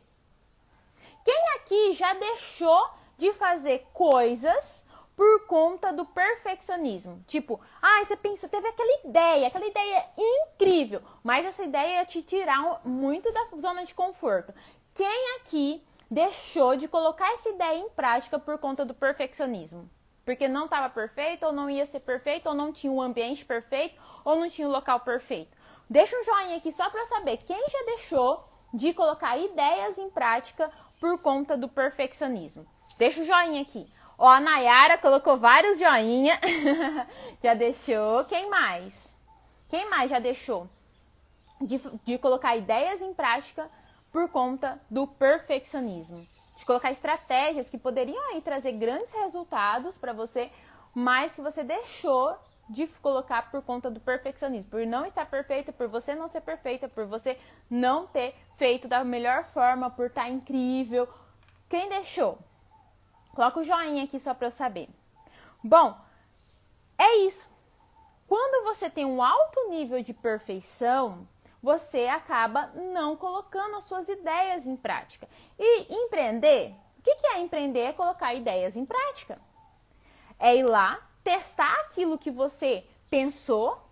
Quem aqui já deixou de fazer coisas por conta do perfeccionismo. Tipo, ah, você pensou, teve aquela ideia, aquela ideia incrível, mas essa ideia ia te tirar muito da zona de conforto. Quem aqui deixou de colocar essa ideia em prática por conta do perfeccionismo? Porque não estava perfeito, ou não ia ser perfeito, ou não tinha o um ambiente perfeito, ou não tinha o um local perfeito. Deixa um joinha aqui só para saber quem já deixou de colocar ideias em prática por conta do perfeccionismo? Deixa o joinha aqui. Ó, a Nayara colocou vários joinha. já deixou. Quem mais? Quem mais já deixou? De, de colocar ideias em prática por conta do perfeccionismo. De colocar estratégias que poderiam aí trazer grandes resultados para você, mas que você deixou de colocar por conta do perfeccionismo, por não estar perfeita, por você não ser perfeita, por você não ter feito da melhor forma, por estar incrível. Quem deixou? Coloca o joinha aqui só para eu saber. Bom, é isso. Quando você tem um alto nível de perfeição, você acaba não colocando as suas ideias em prática. E empreender, o que é empreender? É colocar ideias em prática. É ir lá, testar aquilo que você pensou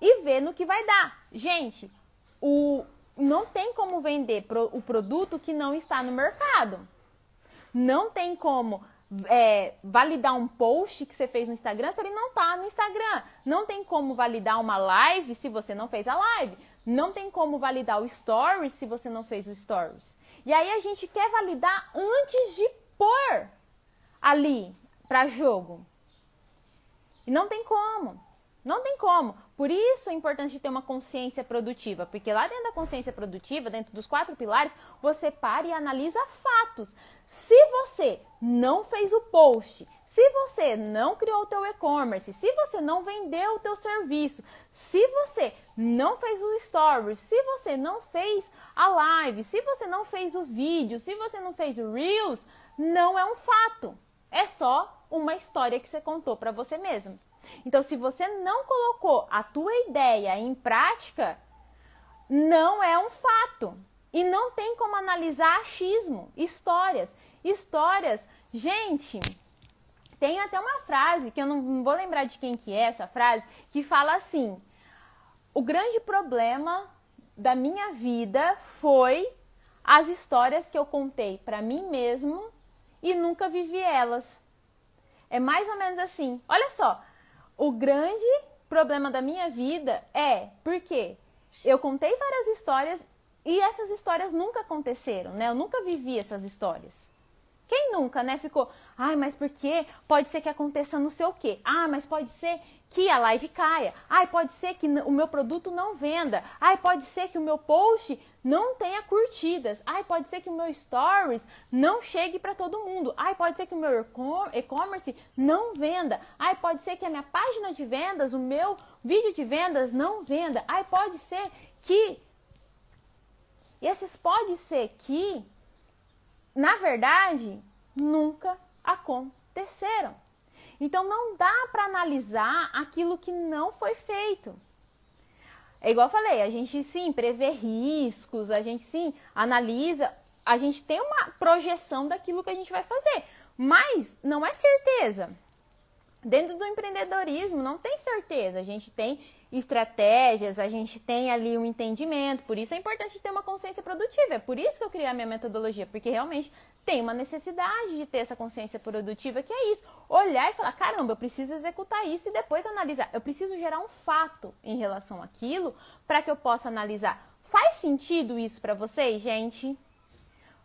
e ver no que vai dar. Gente, o, não tem como vender pro, o produto que não está no mercado. Não tem como é, validar um post que você fez no Instagram se ele não está no Instagram. Não tem como validar uma live se você não fez a live. Não tem como validar o stories se você não fez o stories. E aí a gente quer validar antes de pôr ali para jogo. E não tem como. Não tem como. Por isso é importante ter uma consciência produtiva, porque lá dentro da consciência produtiva, dentro dos quatro pilares, você para e analisa fatos. Se você não fez o post, se você não criou o teu e-commerce, se você não vendeu o teu serviço, se você não fez o story, se você não fez a live, se você não fez o vídeo, se você não fez o reels, não é um fato. É só uma história que você contou para você mesmo. Então, se você não colocou a tua ideia em prática, não é um fato. E não tem como analisar achismo, histórias. Histórias, gente, tem até uma frase que eu não vou lembrar de quem que é essa frase, que fala assim: "O grande problema da minha vida foi as histórias que eu contei para mim mesmo e nunca vivi elas". É mais ou menos assim. Olha só, o grande problema da minha vida é porque eu contei várias histórias e essas histórias nunca aconteceram, né? Eu nunca vivi essas histórias. Quem nunca, né? Ficou, ai, mas por quê? Pode ser que aconteça não sei o quê. Ah, mas pode ser que a live caia. Ai, pode ser que o meu produto não venda. Ai, pode ser que o meu post não tenha curtidas. Ai, pode ser que o meu stories não chegue para todo mundo. Ai, pode ser que o meu e-commerce não venda. Ai, pode ser que a minha página de vendas, o meu vídeo de vendas não venda. Ai, pode ser que e esses pode ser que na verdade nunca aconteceram. Então não dá para analisar aquilo que não foi feito. É igual eu falei, a gente sim prevê riscos, a gente sim analisa, a gente tem uma projeção daquilo que a gente vai fazer, mas não é certeza. Dentro do empreendedorismo não tem certeza, a gente tem estratégias, a gente tem ali um entendimento, por isso é importante ter uma consciência produtiva. É por isso que eu criei a minha metodologia, porque realmente tem uma necessidade de ter essa consciência produtiva, que é isso, olhar e falar, caramba, eu preciso executar isso e depois analisar. Eu preciso gerar um fato em relação àquilo para que eu possa analisar. Faz sentido isso para vocês, gente?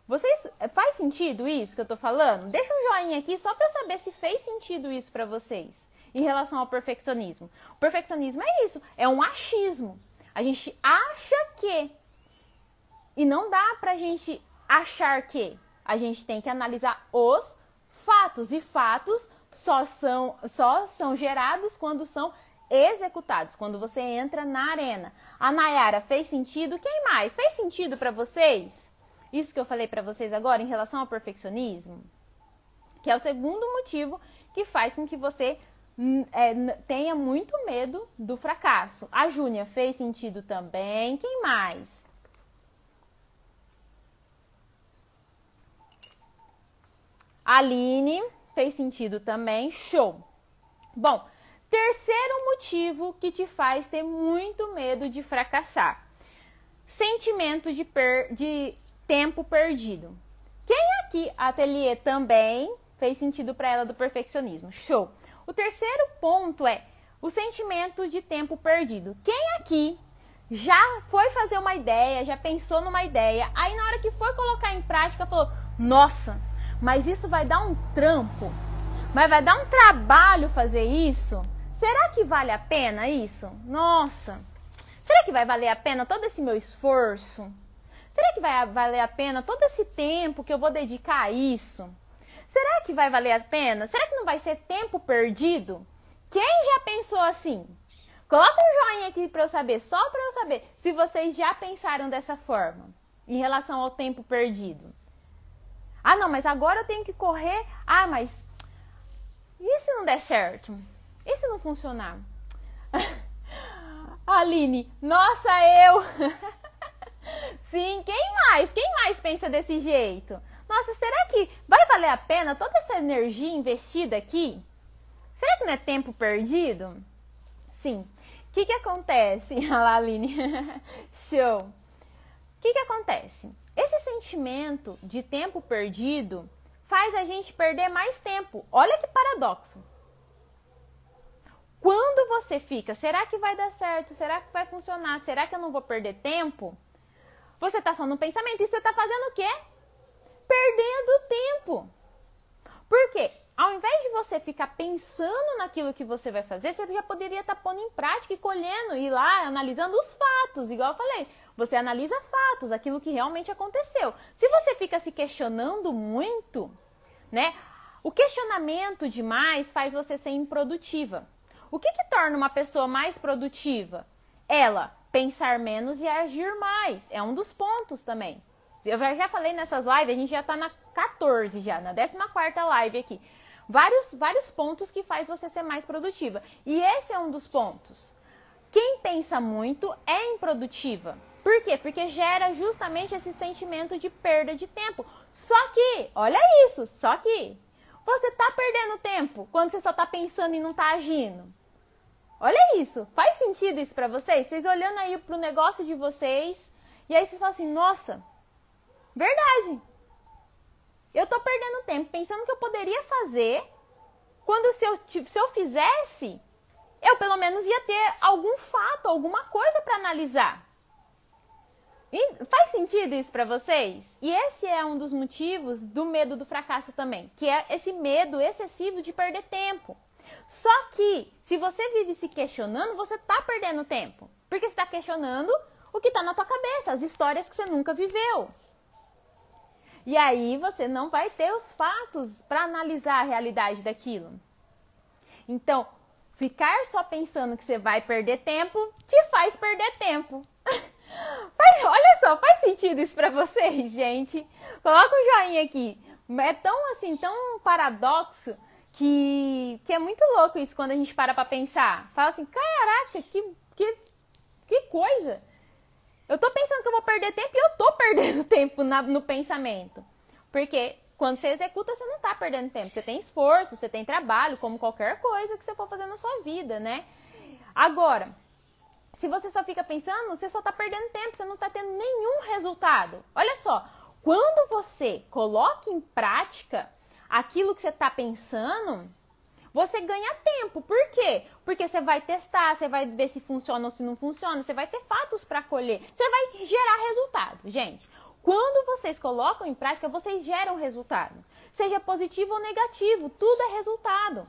Vocês faz sentido isso que eu tô falando? Deixa um joinha aqui só para saber se fez sentido isso para vocês em relação ao perfeccionismo. O perfeccionismo é isso, é um achismo. A gente acha que e não dá pra gente achar que. A gente tem que analisar os fatos e fatos só são só são gerados quando são executados, quando você entra na arena. A Nayara fez sentido? Quem mais? Fez sentido para vocês? Isso que eu falei para vocês agora em relação ao perfeccionismo? Que é o segundo motivo que faz com que você é, tenha muito medo do fracasso. A Júnia fez sentido também. Quem mais? Aline fez sentido também. Show. Bom, terceiro motivo que te faz ter muito medo de fracassar: sentimento de, per de tempo perdido. Quem aqui, ateliê também fez sentido para ela do perfeccionismo? Show. O terceiro ponto é o sentimento de tempo perdido. Quem aqui já foi fazer uma ideia, já pensou numa ideia, aí na hora que foi colocar em prática falou: "Nossa, mas isso vai dar um trampo. Mas vai dar um trabalho fazer isso? Será que vale a pena isso? Nossa. Será que vai valer a pena todo esse meu esforço? Será que vai valer a pena todo esse tempo que eu vou dedicar a isso? Será que vai valer a pena? Será que não vai ser tempo perdido? Quem já pensou assim? Coloca um joinha aqui para eu saber, só para eu saber se vocês já pensaram dessa forma em relação ao tempo perdido. Ah, não, mas agora eu tenho que correr. Ah, mas e se não der certo? E se não funcionar? Aline, nossa, eu! Sim, quem mais? Quem mais pensa desse jeito? Nossa, será que vai valer a pena toda essa energia investida aqui? Será que não é tempo perdido? Sim, que, que acontece? Olha lá, Aline. Show. O que, que acontece? Esse sentimento de tempo perdido faz a gente perder mais tempo. Olha que paradoxo. Quando você fica, será que vai dar certo? Será que vai funcionar? Será que eu não vou perder tempo? Você está só no pensamento e você está fazendo o quê? Perdendo tempo. Por quê? Ao invés de você ficar pensando naquilo que você vai fazer, você já poderia estar tá pondo em prática e colhendo, e lá analisando os fatos, igual eu falei. Você analisa fatos, aquilo que realmente aconteceu. Se você fica se questionando muito, né? O questionamento demais faz você ser improdutiva. O que, que torna uma pessoa mais produtiva? Ela pensar menos e agir mais. É um dos pontos também. Eu já falei nessas lives, a gente já está na 14 já, na 14 live aqui vários, vários pontos que faz você ser mais produtiva. E esse é um dos pontos. Quem pensa muito é improdutiva. Por quê? Porque gera justamente esse sentimento de perda de tempo. Só que, olha isso, só que você tá perdendo tempo quando você só tá pensando e não tá agindo. Olha isso, faz sentido isso para vocês? Vocês olhando aí pro negócio de vocês e aí vocês falam assim: "Nossa, verdade. Eu tô perdendo tempo pensando que eu poderia fazer, quando se eu, se eu fizesse, eu pelo menos ia ter algum fato, alguma coisa para analisar. E faz sentido isso para vocês? E esse é um dos motivos do medo do fracasso também, que é esse medo excessivo de perder tempo. Só que, se você vive se questionando, você tá perdendo tempo. Porque está questionando o que está na tua cabeça, as histórias que você nunca viveu. E aí você não vai ter os fatos para analisar a realidade daquilo. Então, ficar só pensando que você vai perder tempo te faz perder tempo. olha só, faz sentido isso para vocês, gente? Coloca um joinha aqui. É tão assim, tão paradoxo que, que é muito louco isso quando a gente para pra pensar. Fala assim, caraca, que, que, que coisa! Eu tô pensando que eu vou perder tempo e eu tô perdendo tempo na, no pensamento. Porque quando você executa, você não tá perdendo tempo. Você tem esforço, você tem trabalho, como qualquer coisa que você for fazer na sua vida, né? Agora, se você só fica pensando, você só tá perdendo tempo, você não tá tendo nenhum resultado. Olha só, quando você coloca em prática aquilo que você tá pensando, você ganha tempo. Por quê? Porque você vai testar, você vai ver se funciona ou se não funciona, você vai ter fatos para colher, você vai gerar resultado. Gente, quando vocês colocam em prática, vocês geram resultado. Seja positivo ou negativo, tudo é resultado.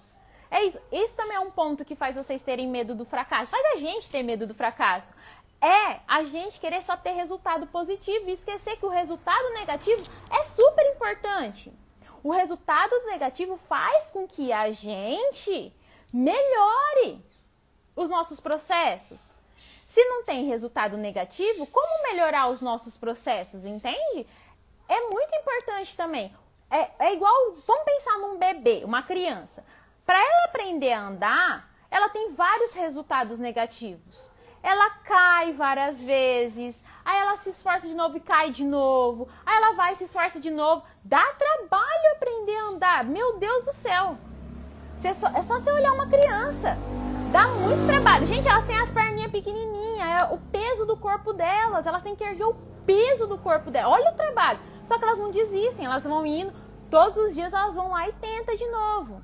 É isso. Esse também é um ponto que faz vocês terem medo do fracasso. Faz a gente ter medo do fracasso. É a gente querer só ter resultado positivo e esquecer que o resultado negativo é super importante o resultado negativo faz com que a gente melhore os nossos processos. Se não tem resultado negativo, como melhorar os nossos processos, entende? É muito importante também. É, é igual, vamos pensar num bebê, uma criança. Para ela aprender a andar, ela tem vários resultados negativos ela cai várias vezes, aí ela se esforça de novo e cai de novo, aí ela vai se esforça de novo. Dá trabalho aprender a andar, meu Deus do céu. É só, é só você olhar uma criança. Dá muito trabalho. Gente, elas têm as perninhas pequenininhas, é o peso do corpo delas, elas têm que erguer o peso do corpo delas. Olha o trabalho. Só que elas não desistem, elas vão indo, todos os dias elas vão lá e tenta de novo.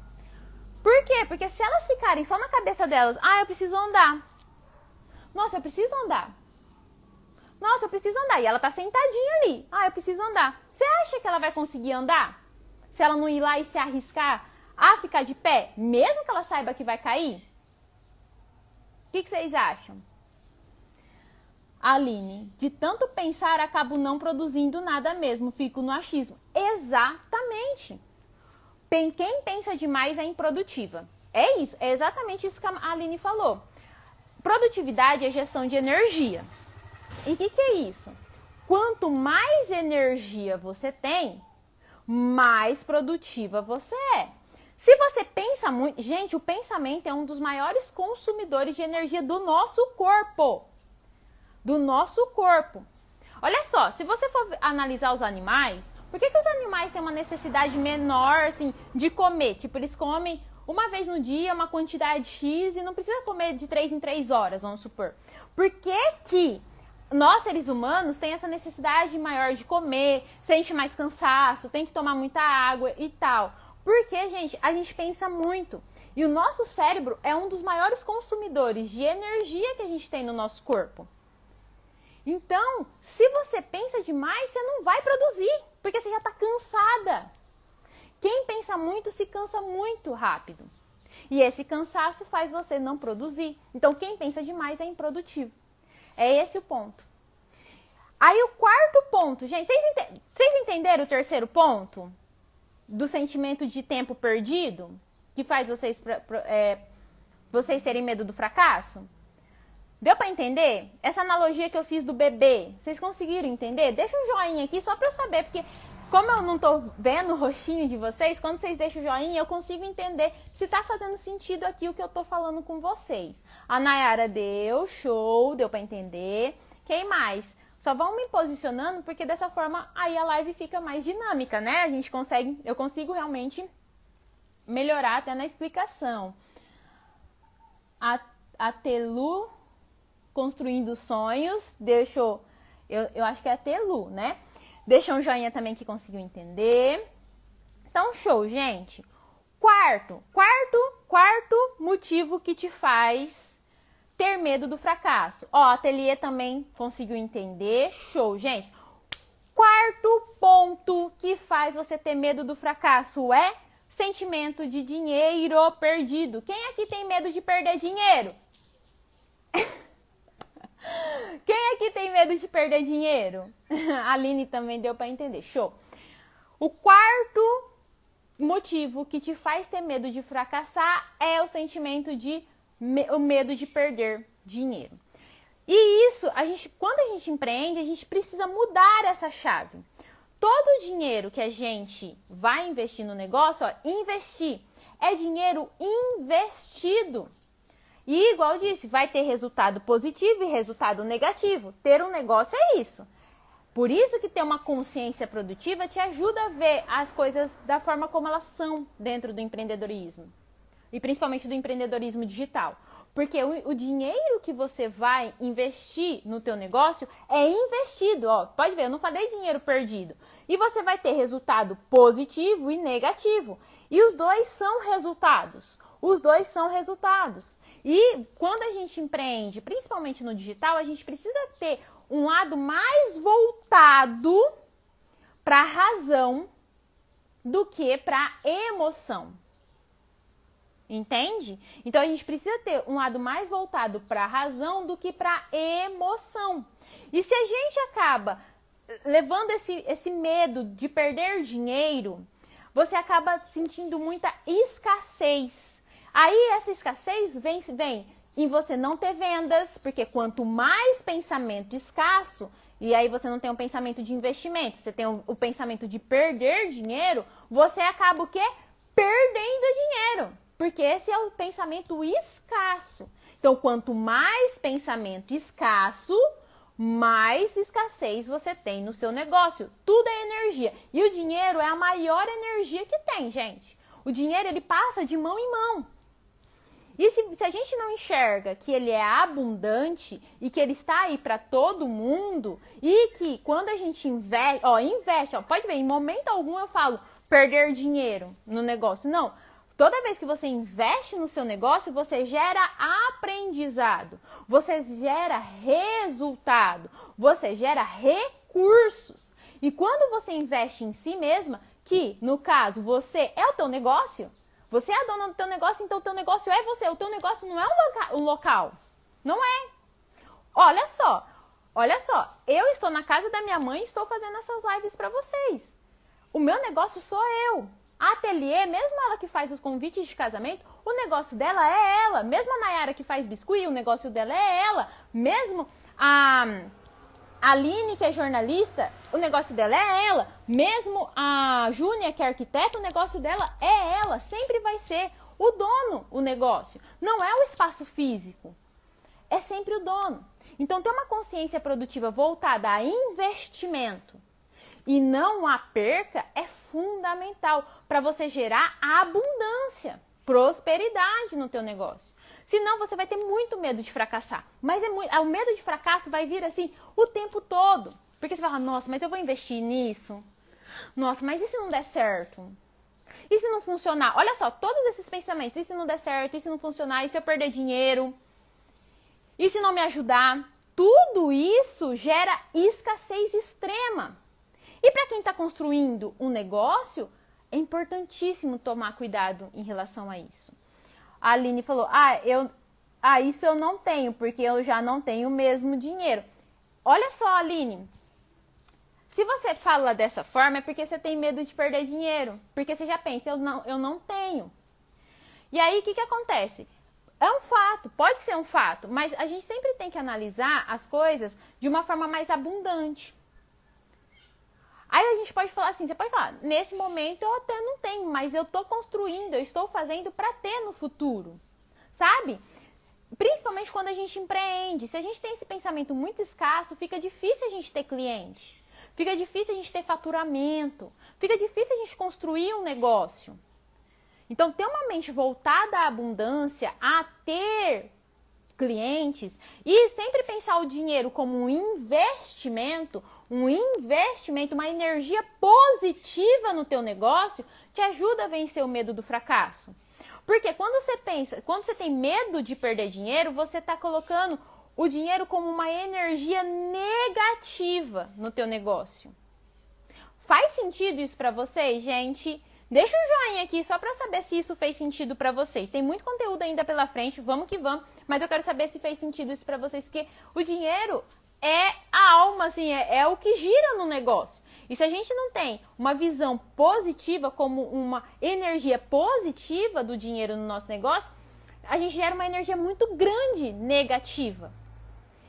Por quê? Porque se elas ficarem só na cabeça delas, ah, eu preciso andar. Nossa, eu preciso andar. Nossa, eu preciso andar. E ela tá sentadinha ali. Ah, eu preciso andar. Você acha que ela vai conseguir andar? Se ela não ir lá e se arriscar a ficar de pé, mesmo que ela saiba que vai cair? O que, que vocês acham? Aline, de tanto pensar, acabo não produzindo nada mesmo, fico no achismo. Exatamente. Quem pensa demais é improdutiva. É isso, é exatamente isso que a Aline falou. Produtividade é gestão de energia. E o que, que é isso? Quanto mais energia você tem, mais produtiva você é. Se você pensa muito. Gente, o pensamento é um dos maiores consumidores de energia do nosso corpo. Do nosso corpo. Olha só, se você for analisar os animais, por que, que os animais têm uma necessidade menor assim, de comer? Tipo, eles comem uma vez no dia, uma quantidade X, e não precisa comer de 3 em 3 horas, vamos supor. Por que, que nós, seres humanos, tem essa necessidade maior de comer, sente mais cansaço, tem que tomar muita água e tal? Porque, gente, a gente pensa muito. E o nosso cérebro é um dos maiores consumidores de energia que a gente tem no nosso corpo. Então, se você pensa demais, você não vai produzir, porque você já está cansada. Quem pensa muito se cansa muito rápido. E esse cansaço faz você não produzir. Então, quem pensa demais é improdutivo. É esse o ponto. Aí, o quarto ponto, gente, vocês, ente vocês entenderam o terceiro ponto? Do sentimento de tempo perdido? Que faz vocês, é, vocês terem medo do fracasso? Deu para entender? Essa analogia que eu fiz do bebê, vocês conseguiram entender? Deixa um joinha aqui só para eu saber, porque como eu não tô vendo o rostinho de vocês, quando vocês deixam o joinha, eu consigo entender se tá fazendo sentido aqui o que eu tô falando com vocês. A Nayara deu, show, deu para entender. Quem mais? Só vão me posicionando porque dessa forma aí a live fica mais dinâmica, né? A gente consegue, eu consigo realmente melhorar até na explicação. A, a Telu construindo sonhos, deixou, eu, eu acho que é a Telu, né? Deixa um joinha também que conseguiu entender. Então, show, gente. Quarto, quarto, quarto motivo que te faz ter medo do fracasso. Ó, a Ateliê também conseguiu entender. Show, gente. Quarto ponto que faz você ter medo do fracasso é sentimento de dinheiro perdido. Quem aqui tem medo de perder dinheiro? Quem aqui tem medo de perder dinheiro? A Aline também deu para entender. Show. O quarto motivo que te faz ter medo de fracassar é o sentimento de o medo de perder dinheiro. E isso, a gente, quando a gente empreende, a gente precisa mudar essa chave. Todo o dinheiro que a gente vai investir no negócio, ó, investir é dinheiro investido. E igual eu disse, vai ter resultado positivo e resultado negativo. Ter um negócio é isso. Por isso que ter uma consciência produtiva te ajuda a ver as coisas da forma como elas são dentro do empreendedorismo. E principalmente do empreendedorismo digital. Porque o, o, dinheiro que você vai investir no teu negócio é investido, ó. Pode ver, eu não falei dinheiro perdido. E você vai ter resultado positivo e negativo. E os dois são resultados. Os dois são resultados. E quando a gente empreende, principalmente no digital, a gente precisa ter um lado mais voltado para a razão do que para emoção. Entende? Então a gente precisa ter um lado mais voltado para a razão do que para emoção. E se a gente acaba levando esse, esse medo de perder dinheiro, você acaba sentindo muita escassez. Aí essa escassez vem, vem em você não ter vendas, porque quanto mais pensamento escasso, e aí você não tem um pensamento de investimento, você tem o, o pensamento de perder dinheiro, você acaba o quê? Perdendo dinheiro. Porque esse é o pensamento escasso. Então, quanto mais pensamento escasso, mais escassez você tem no seu negócio. Tudo é energia. E o dinheiro é a maior energia que tem, gente. O dinheiro ele passa de mão em mão. E se, se a gente não enxerga que ele é abundante e que ele está aí para todo mundo e que quando a gente investe, ó, investe, ó, pode ver, em momento algum eu falo perder dinheiro no negócio. Não, Toda vez que você investe no seu negócio, você gera aprendizado, você gera resultado, você gera recursos. E quando você investe em si mesma, que no caso você é o teu negócio, você é a dona do teu negócio, então o teu negócio é você. O teu negócio não é um, loca um local. Não é. Olha só, olha só. Eu estou na casa da minha mãe e estou fazendo essas lives para vocês. O meu negócio sou eu. A ateliê, mesmo ela que faz os convites de casamento, o negócio dela é ela. Mesmo a Nayara que faz biscuit, o negócio dela é ela. Mesmo a a Aline, que é jornalista, o negócio dela é ela. Mesmo a Júnia, que é arquiteta, o negócio dela é ela. Sempre vai ser o dono o negócio. Não é o espaço físico. É sempre o dono. Então, ter uma consciência produtiva voltada a investimento e não a perca é fundamental para você gerar abundância, prosperidade no teu negócio. Senão você vai ter muito medo de fracassar. Mas é muito, o medo de fracasso vai vir assim o tempo todo. Porque você vai falar, nossa, mas eu vou investir nisso. Nossa, mas e se não der certo? E se não funcionar? Olha só, todos esses pensamentos. E se não der certo? E se não funcionar? E se eu perder dinheiro? E se não me ajudar? Tudo isso gera escassez extrema. E para quem está construindo um negócio, é importantíssimo tomar cuidado em relação a isso a Aline falou: Ah, eu, ah, isso eu não tenho, porque eu já não tenho o mesmo dinheiro. Olha só, Aline. Se você fala dessa forma, é porque você tem medo de perder dinheiro. Porque você já pensa, eu não, eu não tenho. E aí, o que, que acontece? É um fato, pode ser um fato, mas a gente sempre tem que analisar as coisas de uma forma mais abundante. Aí a gente pode falar assim, você pode falar, nesse momento eu até não tenho, mas eu estou construindo, eu estou fazendo para ter no futuro. Sabe? Principalmente quando a gente empreende. Se a gente tem esse pensamento muito escasso, fica difícil a gente ter cliente. Fica difícil a gente ter faturamento. Fica difícil a gente construir um negócio. Então, ter uma mente voltada à abundância, a ter clientes e sempre pensar o dinheiro como um investimento, um investimento, uma energia positiva no teu negócio, te ajuda a vencer o medo do fracasso. Porque quando você pensa, quando você tem medo de perder dinheiro, você está colocando o dinheiro como uma energia negativa no teu negócio. Faz sentido isso para vocês, gente? Deixa um joinha aqui só para saber se isso fez sentido para vocês. Tem muito conteúdo ainda pela frente, vamos que vamos, mas eu quero saber se fez sentido isso para vocês, porque o dinheiro é a alma, assim, é, é o que gira no negócio. E se a gente não tem uma visão positiva, como uma energia positiva do dinheiro no nosso negócio, a gente gera uma energia muito grande negativa.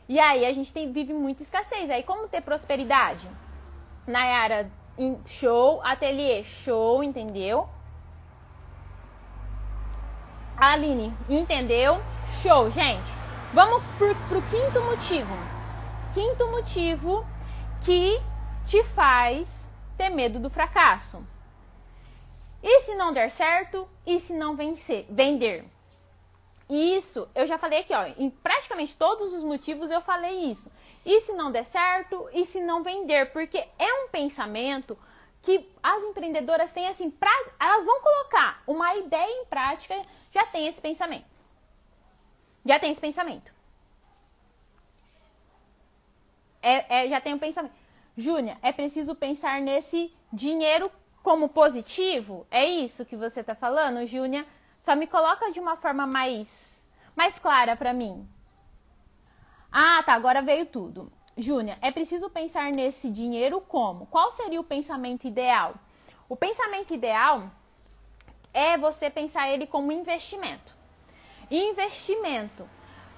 E aí a gente tem, vive muita escassez. Aí como ter prosperidade? Nayara, show. Ateliê, show, entendeu? Aline, entendeu? Show, gente. Vamos pro, pro quinto motivo quinto motivo que te faz ter medo do fracasso. E se não der certo? E se não vencer, vender? Isso, eu já falei aqui, ó, em praticamente todos os motivos eu falei isso. E se não der certo? E se não vender? Porque é um pensamento que as empreendedoras têm assim, pra, elas vão colocar uma ideia em prática, já tem esse pensamento. Já tem esse pensamento. É, é, já tem um pensamento. Júnior, é preciso pensar nesse dinheiro como positivo? É isso que você está falando, Júnior? Só me coloca de uma forma mais, mais clara para mim. Ah, tá, agora veio tudo. Júnior, é preciso pensar nesse dinheiro como? Qual seria o pensamento ideal? O pensamento ideal é você pensar ele como investimento. Investimento.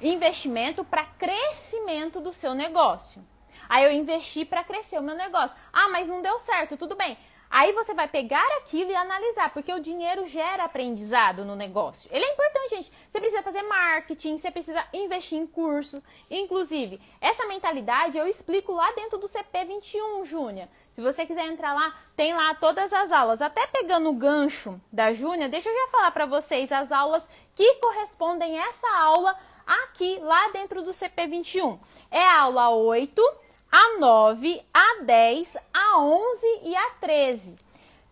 Investimento para crescimento do seu negócio. Aí eu investi para crescer o meu negócio. Ah, mas não deu certo, tudo bem. Aí você vai pegar aquilo e analisar, porque o dinheiro gera aprendizado no negócio. Ele é importante, gente. Você precisa fazer marketing, você precisa investir em cursos. Inclusive, essa mentalidade eu explico lá dentro do CP21, Júnior. Se você quiser entrar lá, tem lá todas as aulas. Até pegando o gancho da Júnior, deixa eu já falar para vocês as aulas que correspondem a essa aula aqui, lá dentro do CP21. É a aula 8 a 9, a 10, a 11 e a 13.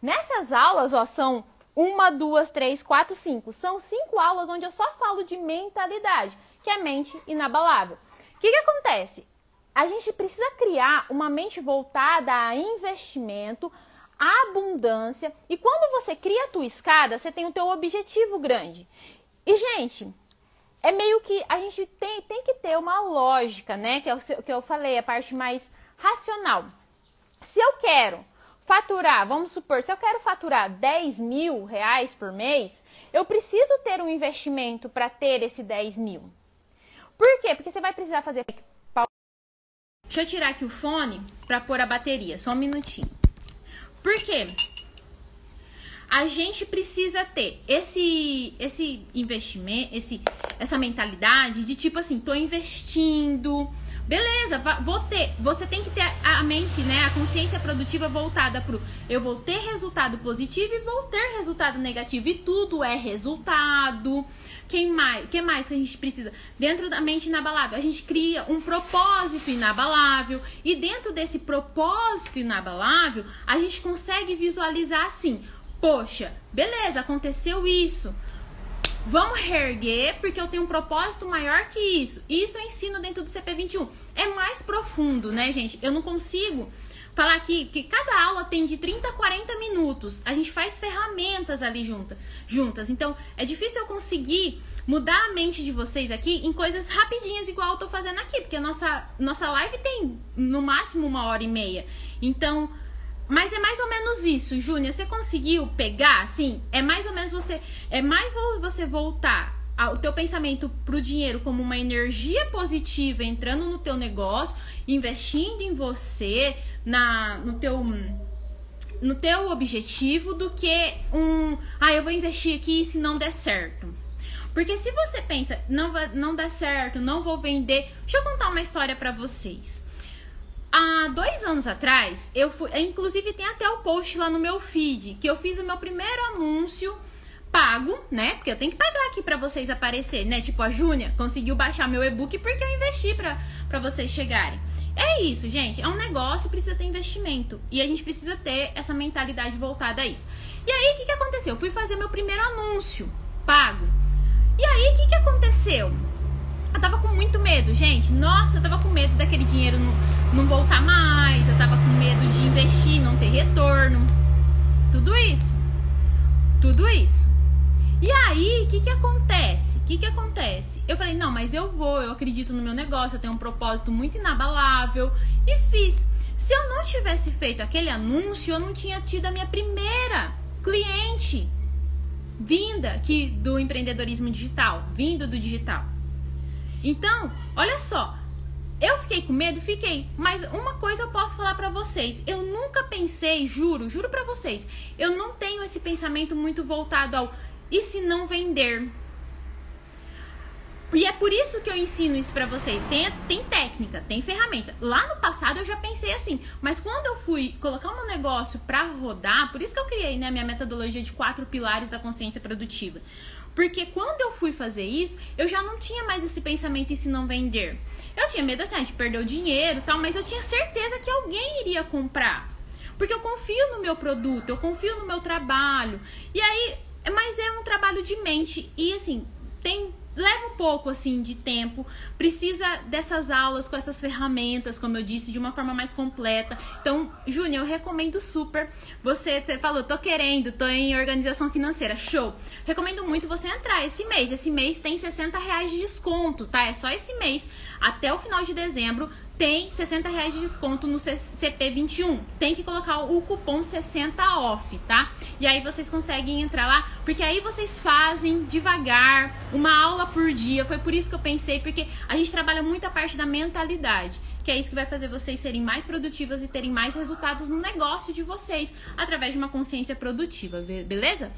Nessas aulas, ó, são uma, duas, três, quatro, cinco. São cinco aulas onde eu só falo de mentalidade, que é mente inabalável. O que, que acontece? A gente precisa criar uma mente voltada a investimento, a abundância. E quando você cria a tua escada, você tem o teu objetivo grande. E, gente, é meio que a gente tem, tem que ter uma lógica, né? Que é o que eu falei, a parte mais racional. Se eu quero faturar, vamos supor, se eu quero faturar 10 mil reais por mês, eu preciso ter um investimento para ter esse 10 mil. Por quê? Porque você vai precisar fazer. Deixa eu tirar aqui o fone para pôr a bateria, só um minutinho. Por quê? A gente precisa ter esse esse investimento, esse essa mentalidade de tipo assim, tô investindo, Beleza, vou ter. Você tem que ter a mente, né? A consciência produtiva voltada pro eu vou ter resultado positivo e vou ter resultado negativo. E tudo é resultado. Quem mais? que mais que a gente precisa? Dentro da mente inabalável, a gente cria um propósito inabalável. E dentro desse propósito inabalável, a gente consegue visualizar assim: poxa, beleza, aconteceu isso. Vamos reerguer, porque eu tenho um propósito maior que isso. Isso eu ensino dentro do CP21. É mais profundo, né, gente? Eu não consigo falar aqui que cada aula tem de 30 a 40 minutos. A gente faz ferramentas ali junta, juntas. Então, é difícil eu conseguir mudar a mente de vocês aqui em coisas rapidinhas, igual eu tô fazendo aqui, porque a nossa, nossa live tem no máximo uma hora e meia. Então, mas é mais ou menos isso, Júnior. Você conseguiu pegar, assim? É mais ou menos você. É mais você voltar o teu pensamento pro dinheiro como uma energia positiva entrando no teu negócio, investindo em você, na, no teu no teu objetivo do que um, ah, eu vou investir aqui se não der certo. Porque se você pensa, não vai, não dá certo, não vou vender, deixa eu contar uma história para vocês. Há dois anos atrás, eu fui. Inclusive, tem até o post lá no meu feed que eu fiz o meu primeiro anúncio pago, né? Porque eu tenho que pagar aqui para vocês aparecer, né? Tipo, a Júnia conseguiu baixar meu e-book porque eu investi para vocês chegarem. É isso, gente. É um negócio, precisa ter investimento. E a gente precisa ter essa mentalidade voltada a isso. E aí, o que, que aconteceu? Eu fui fazer meu primeiro anúncio pago. E aí, o que, que aconteceu? Eu tava com muito medo, gente. Nossa, eu tava com medo daquele dinheiro não, não voltar mais. Eu tava com medo de investir, não ter retorno. Tudo isso. Tudo isso. E aí, o que que acontece? O que que acontece? Eu falei, não, mas eu vou, eu acredito no meu negócio, eu tenho um propósito muito inabalável. E fiz. Se eu não tivesse feito aquele anúncio, eu não tinha tido a minha primeira cliente vinda aqui do empreendedorismo digital, vindo do digital. Então, olha só, eu fiquei com medo, fiquei. Mas uma coisa eu posso falar para vocês, eu nunca pensei, juro, juro para vocês, eu não tenho esse pensamento muito voltado ao e se não vender. E é por isso que eu ensino isso para vocês. Tem, tem técnica, tem ferramenta. Lá no passado eu já pensei assim, mas quando eu fui colocar um negócio para rodar, por isso que eu criei né, minha metodologia de quatro pilares da consciência produtiva. Porque quando eu fui fazer isso, eu já não tinha mais esse pensamento em se não vender. Eu tinha medo assim, de perder o dinheiro tal, mas eu tinha certeza que alguém iria comprar. Porque eu confio no meu produto, eu confio no meu trabalho. E aí, mas é um trabalho de mente. E assim, tem leva um pouco assim de tempo, precisa dessas aulas com essas ferramentas, como eu disse, de uma forma mais completa. Então, Júnior, eu recomendo super. Você, você falou, tô querendo, tô em organização financeira, show. Recomendo muito você entrar esse mês. Esse mês tem 60 reais de desconto, tá? É só esse mês, até o final de dezembro, tem 60 reais de desconto no CP21. Tem que colocar o cupom 60 off, tá? E aí vocês conseguem entrar lá, porque aí vocês fazem devagar, uma aula por dia. Foi por isso que eu pensei, porque a gente trabalha muito a parte da mentalidade. Que é isso que vai fazer vocês serem mais produtivas e terem mais resultados no negócio de vocês através de uma consciência produtiva, beleza?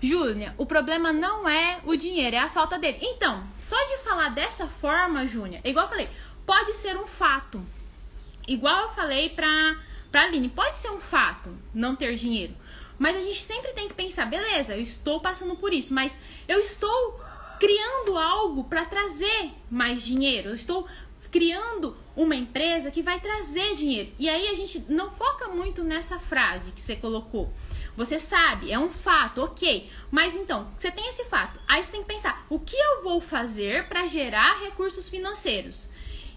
Júnia, o problema não é o dinheiro, é a falta dele. Então, só de falar dessa forma, Júnia, igual eu falei, pode ser um fato. Igual eu falei pra, pra Aline, pode ser um fato não ter dinheiro. Mas a gente sempre tem que pensar, beleza, eu estou passando por isso, mas eu estou criando algo para trazer mais dinheiro. Eu estou criando uma empresa que vai trazer dinheiro. E aí a gente não foca muito nessa frase que você colocou. Você sabe, é um fato, ok. Mas então, você tem esse fato. Aí você tem que pensar: o que eu vou fazer para gerar recursos financeiros?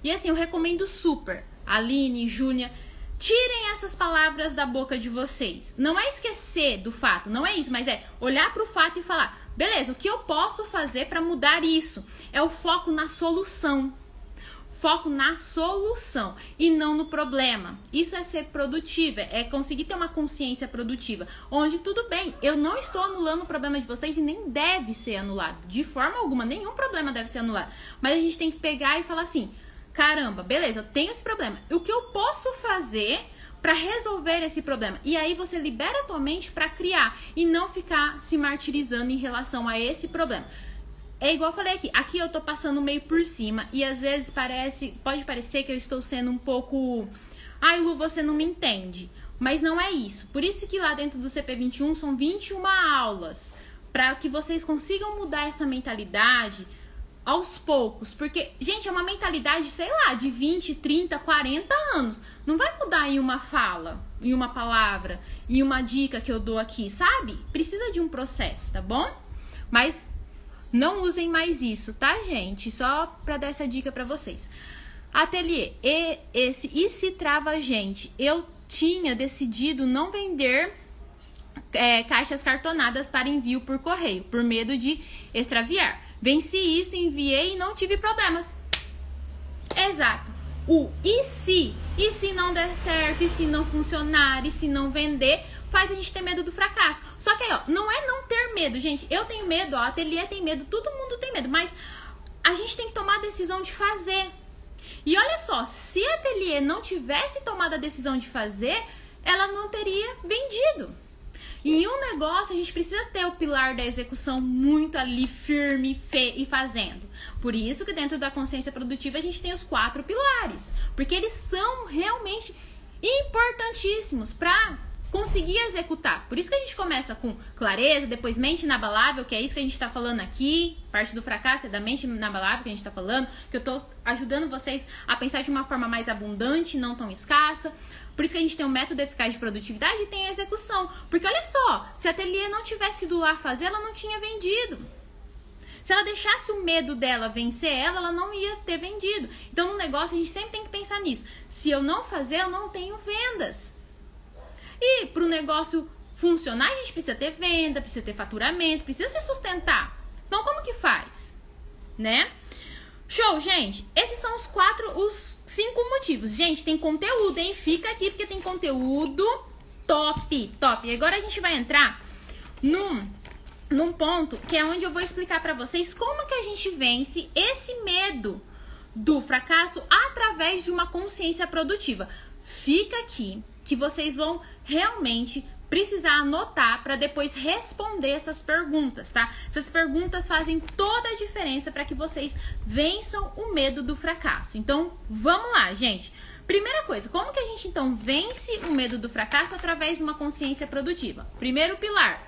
E assim, eu recomendo super. Aline, Júnia, tirem essas palavras da boca de vocês. Não é esquecer do fato, não é isso, mas é olhar para o fato e falar: beleza, o que eu posso fazer para mudar isso? É o foco na solução foco na solução e não no problema. Isso é ser produtiva, é conseguir ter uma consciência produtiva, onde tudo bem, eu não estou anulando o problema de vocês e nem deve ser anulado, de forma alguma, nenhum problema deve ser anulado. Mas a gente tem que pegar e falar assim: caramba, beleza, eu tenho esse problema. O que eu posso fazer para resolver esse problema. E aí você libera a tua mente para criar e não ficar se martirizando em relação a esse problema. É igual eu falei aqui, aqui eu tô passando meio por cima e às vezes parece, pode parecer que eu estou sendo um pouco, ai Lu, você não me entende. Mas não é isso. Por isso que lá dentro do CP21 são 21 aulas, para que vocês consigam mudar essa mentalidade aos poucos, porque gente, é uma mentalidade, sei lá, de 20, 30, 40 anos. Não vai mudar em uma fala, em uma palavra, em uma dica que eu dou aqui, sabe? Precisa de um processo, tá bom? Mas não usem mais isso, tá, gente? Só para dar essa dica para vocês. Ateliê, e esse e se trava gente. Eu tinha decidido não vender é, caixas cartonadas para envio por correio, por medo de extraviar. Venci isso, enviei e não tive problemas. Exato. O e se? E se não der certo? E se não funcionar? E se não vender? faz a gente ter medo do fracasso. Só que aí, ó, não é não ter medo, gente. Eu tenho medo, ó, a ateliê tem medo, todo mundo tem medo, mas a gente tem que tomar a decisão de fazer. E olha só, se a ateliê não tivesse tomado a decisão de fazer, ela não teria vendido. E em um negócio, a gente precisa ter o pilar da execução muito ali firme e fazendo. Por isso que dentro da consciência produtiva a gente tem os quatro pilares, porque eles são realmente importantíssimos para conseguir executar. Por isso que a gente começa com clareza, depois mente inabalável, que é isso que a gente está falando aqui, parte do fracasso é da mente inabalável que a gente está falando, que eu estou ajudando vocês a pensar de uma forma mais abundante, não tão escassa. Por isso que a gente tem um método eficaz de produtividade e tem a execução. Porque olha só, se a ateliê não tivesse ido lá fazer, ela não tinha vendido. Se ela deixasse o medo dela vencer ela, ela não ia ter vendido. Então, no negócio, a gente sempre tem que pensar nisso. Se eu não fazer, eu não tenho vendas. E para o negócio funcionar, a gente precisa ter venda, precisa ter faturamento, precisa se sustentar. Então, como que faz? Né? Show, gente. Esses são os quatro, os cinco motivos. Gente, tem conteúdo, hein? Fica aqui porque tem conteúdo top, top. E agora a gente vai entrar num, num ponto que é onde eu vou explicar para vocês como que a gente vence esse medo do fracasso através de uma consciência produtiva. Fica aqui que vocês vão realmente precisar anotar para depois responder essas perguntas, tá? Essas perguntas fazem toda a diferença para que vocês vençam o medo do fracasso. Então, vamos lá, gente. Primeira coisa, como que a gente então vence o medo do fracasso através de uma consciência produtiva? Primeiro pilar,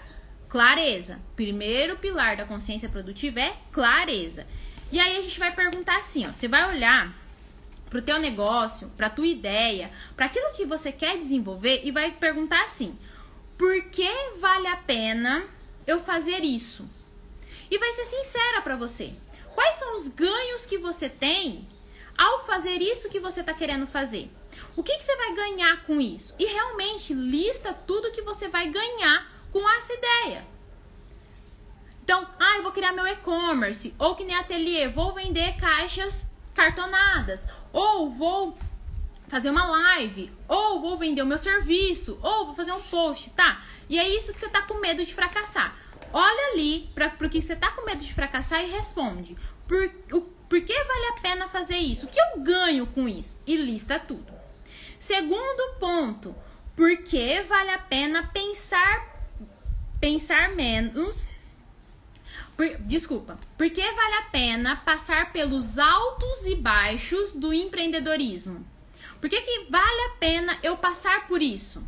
clareza. Primeiro pilar da consciência produtiva é clareza. E aí a gente vai perguntar assim, ó, você vai olhar para o teu negócio, para tua ideia, para aquilo que você quer desenvolver e vai perguntar assim: por que vale a pena eu fazer isso? E vai ser sincera para você. Quais são os ganhos que você tem ao fazer isso que você está querendo fazer? O que, que você vai ganhar com isso? E realmente lista tudo que você vai ganhar com essa ideia. Então, ah, eu vou criar meu e-commerce, ou que nem ateliê, vou vender caixas cartonadas, ou vou fazer uma live, ou vou vender o meu serviço, ou vou fazer um post, tá? E é isso que você tá com medo de fracassar. Olha ali para o que você tá com medo de fracassar e responde. Por, o, por que vale a pena fazer isso? O que eu ganho com isso? E lista tudo. Segundo ponto, por que vale a pena pensar pensar menos por, desculpa. Por que vale a pena passar pelos altos e baixos do empreendedorismo? Por que, que vale a pena eu passar por isso?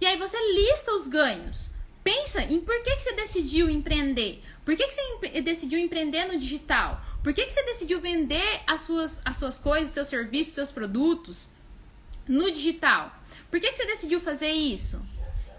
E aí você lista os ganhos. Pensa em por que, que você decidiu empreender. Por que, que você decidiu empreender no digital? Por que, que você decidiu vender as suas, as suas coisas, seus serviços, seus produtos no digital? Por que, que você decidiu fazer isso?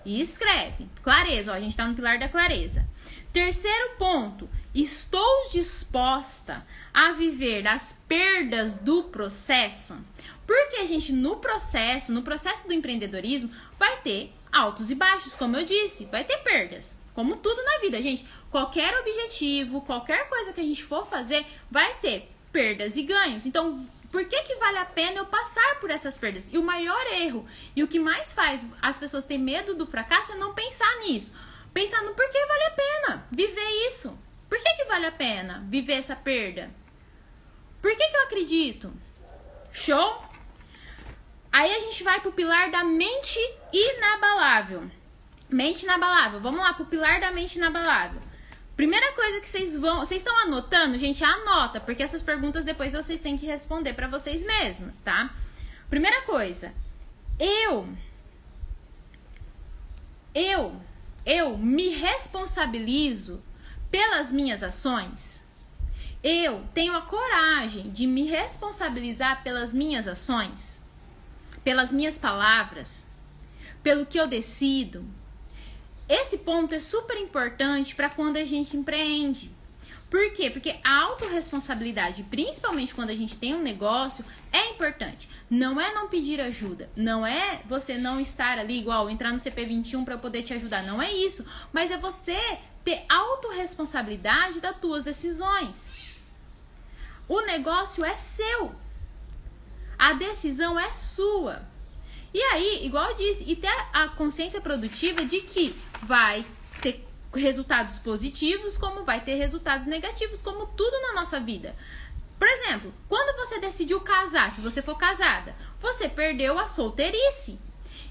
E escreve. Clareza, ó, a gente tá no pilar da clareza. Terceiro ponto, estou disposta a viver as perdas do processo. Porque a gente no processo, no processo do empreendedorismo, vai ter altos e baixos, como eu disse, vai ter perdas. Como tudo na vida, gente. Qualquer objetivo, qualquer coisa que a gente for fazer, vai ter perdas e ganhos. Então, por que, que vale a pena eu passar por essas perdas? E o maior erro, e o que mais faz as pessoas terem medo do fracasso é não pensar nisso. Pensar no porquê vale a pena viver isso. Por que, que vale a pena viver essa perda? Por que, que eu acredito? Show? Aí a gente vai pro pilar da mente inabalável. Mente inabalável. Vamos lá pro pilar da mente inabalável. Primeira coisa que vocês vão, vocês estão anotando, gente, anota, porque essas perguntas depois vocês têm que responder para vocês mesmos, tá? Primeira coisa, eu eu eu me responsabilizo pelas minhas ações. Eu tenho a coragem de me responsabilizar pelas minhas ações, pelas minhas palavras, pelo que eu decido, esse ponto é super importante para quando a gente empreende. Por quê? Porque a autorresponsabilidade, principalmente quando a gente tem um negócio, é importante. Não é não pedir ajuda, não é você não estar ali igual entrar no CP21 para poder te ajudar, não é isso, mas é você ter autorresponsabilidade das tuas decisões. O negócio é seu. A decisão é sua. E aí, igual eu disse, e ter a consciência produtiva de que vai ter resultados positivos, como vai ter resultados negativos, como tudo na nossa vida. Por exemplo, quando você decidiu casar, se você for casada, você perdeu a solteirice.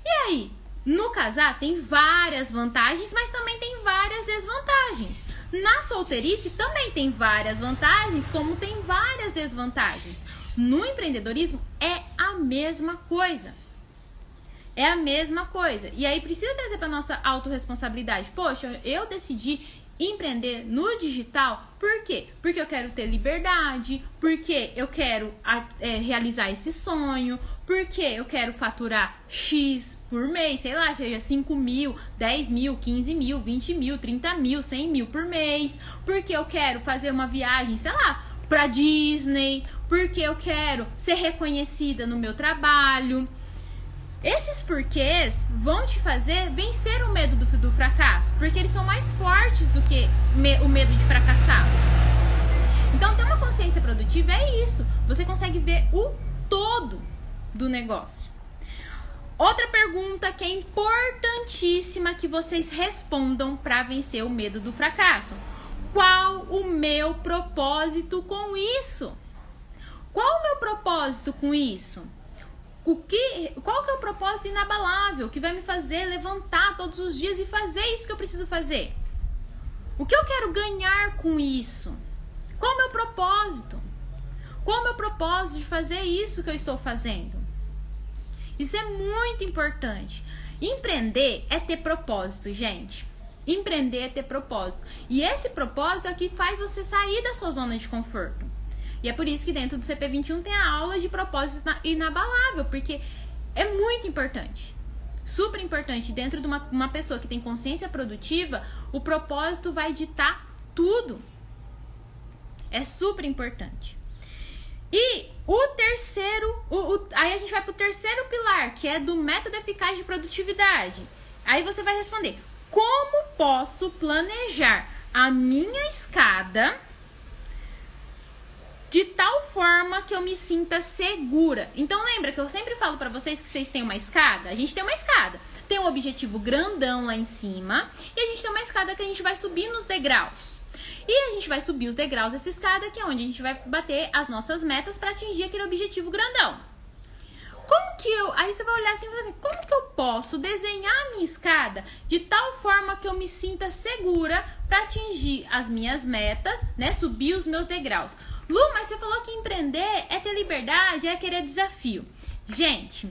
E aí, no casar tem várias vantagens, mas também tem várias desvantagens. Na solteirice também tem várias vantagens, como tem várias desvantagens. No empreendedorismo é a mesma coisa. É a mesma coisa. E aí precisa trazer para nossa autorresponsabilidade. Poxa, eu decidi empreender no digital, por quê? Porque eu quero ter liberdade, porque eu quero é, realizar esse sonho, porque eu quero faturar X por mês, sei lá, seja 5 mil, 10 mil, 15 mil, 20 mil, 30 mil, 100 mil por mês, porque eu quero fazer uma viagem, sei lá, pra Disney, porque eu quero ser reconhecida no meu trabalho. Esses porquês vão te fazer vencer o medo do, do fracasso, porque eles são mais fortes do que me, o medo de fracassar. Então, ter uma consciência produtiva é isso. Você consegue ver o todo do negócio. Outra pergunta que é importantíssima que vocês respondam para vencer o medo do fracasso. Qual o meu propósito com isso? Qual o meu propósito com isso? o que, qual que é o propósito inabalável que vai me fazer levantar todos os dias e fazer isso que eu preciso fazer? O que eu quero ganhar com isso? Qual o meu propósito? Qual o meu propósito de fazer isso que eu estou fazendo? Isso é muito importante. Empreender é ter propósito, gente. Empreender é ter propósito. E esse propósito é que faz você sair da sua zona de conforto. E é por isso que dentro do CP21 tem a aula de propósito inabalável, porque é muito importante. Super importante. Dentro de uma, uma pessoa que tem consciência produtiva, o propósito vai ditar tudo. É super importante. E o terceiro, o, o, aí a gente vai pro terceiro pilar, que é do método eficaz de produtividade. Aí você vai responder: como posso planejar a minha escada de tal forma que eu me sinta segura. Então lembra que eu sempre falo para vocês que vocês têm uma escada? A gente tem uma escada. Tem um objetivo grandão lá em cima e a gente tem uma escada que a gente vai subir nos degraus. E a gente vai subir os degraus dessa escada, que é onde a gente vai bater as nossas metas para atingir aquele objetivo grandão. Como que eu. Aí você vai olhar assim como que eu posso desenhar a minha escada de tal forma que eu me sinta segura para atingir as minhas metas, né? Subir os meus degraus. Lu, mas você falou que empreender é ter liberdade, é querer desafio. Gente,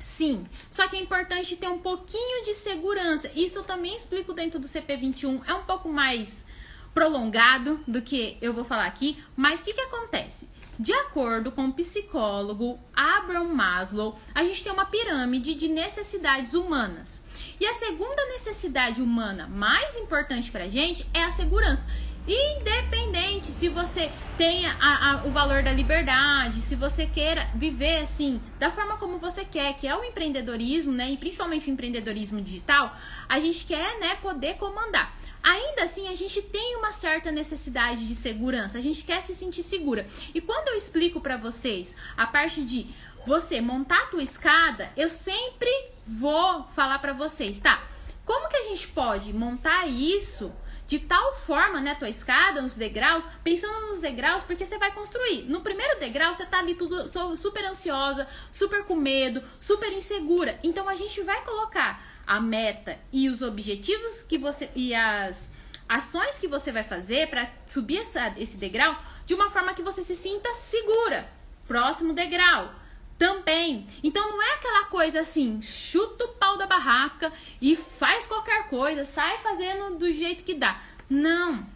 sim. Só que é importante ter um pouquinho de segurança. Isso eu também explico dentro do CP21. É um pouco mais prolongado do que eu vou falar aqui, mas o que, que acontece? De acordo com o psicólogo Abraham Maslow, a gente tem uma pirâmide de necessidades humanas. E a segunda necessidade humana mais importante para a gente é a segurança. Independente se você tenha a, a, o valor da liberdade, se você queira viver assim, da forma como você quer, que é o empreendedorismo, né? E principalmente o empreendedorismo digital, a gente quer, né, poder comandar. Ainda assim, a gente tem uma certa necessidade de segurança, a gente quer se sentir segura. E quando eu explico para vocês a parte de você montar a tua escada, eu sempre vou falar para vocês, tá? Como que a gente pode montar isso de tal forma, né, tua escada, nos degraus, pensando nos degraus, porque você vai construir. No primeiro degrau, você tá ali tudo super ansiosa, super com medo, super insegura. Então a gente vai colocar a meta e os objetivos que você e as ações que você vai fazer para subir essa, esse degrau de uma forma que você se sinta segura. Próximo degrau também. Então não é aquela coisa assim, chuta o pau da barraca e faz qualquer coisa, sai fazendo do jeito que dá. Não.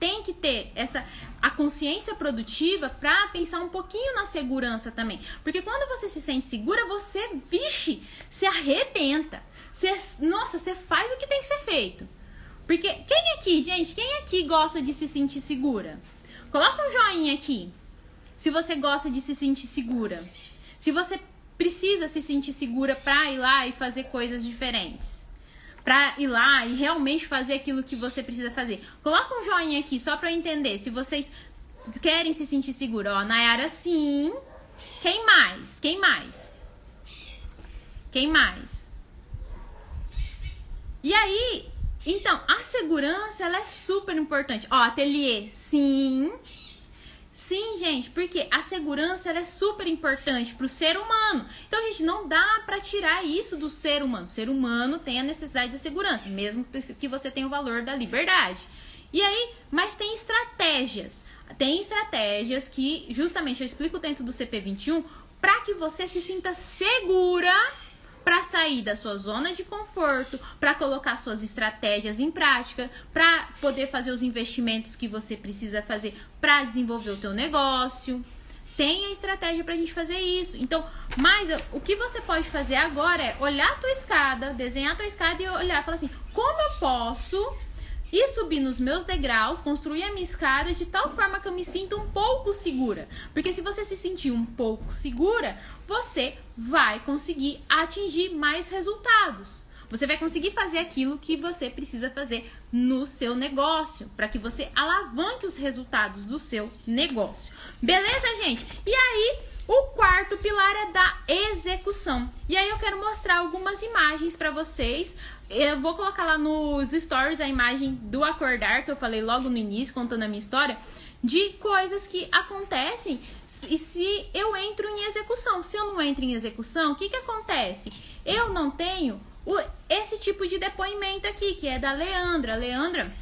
Tem que ter essa a consciência produtiva para pensar um pouquinho na segurança também. Porque quando você se sente segura, você, vixe, se arrebenta. Você, nossa, você faz o que tem que ser feito. Porque quem aqui, gente, quem aqui gosta de se sentir segura? Coloca um joinha aqui se você gosta de se sentir segura, se você precisa se sentir segura para ir lá e fazer coisas diferentes, para ir lá e realmente fazer aquilo que você precisa fazer. Coloca um joinha aqui só para eu entender se vocês querem se sentir segura. Ó, Nayara sim. Quem mais? Quem mais? Quem mais? E aí, então, a segurança ela é super importante. Ó, ateliê, sim. Sim, gente, porque a segurança é super importante para o ser humano. Então, gente, não dá para tirar isso do ser humano. O ser humano tem a necessidade de segurança, mesmo que você tenha o valor da liberdade. E aí, mas tem estratégias. Tem estratégias que, justamente, eu explico dentro do CP21 para que você se sinta segura para sair da sua zona de conforto, para colocar suas estratégias em prática, para poder fazer os investimentos que você precisa fazer para desenvolver o teu negócio. Tem a estratégia para a gente fazer isso. Então, mas o que você pode fazer agora é olhar a tua escada, desenhar a tua escada e olhar falar assim: como eu posso e subir nos meus degraus, construir a minha escada de tal forma que eu me sinta um pouco segura. Porque se você se sentir um pouco segura, você vai conseguir atingir mais resultados. Você vai conseguir fazer aquilo que você precisa fazer no seu negócio, para que você alavanque os resultados do seu negócio. Beleza, gente? E aí, o quarto pilar é da execução. E aí eu quero mostrar algumas imagens para vocês eu vou colocar lá nos stories a imagem do acordar que eu falei logo no início, contando a minha história, de coisas que acontecem e se eu entro em execução. Se eu não entro em execução, o que, que acontece? Eu não tenho o, esse tipo de depoimento aqui, que é da Leandra. A Leandra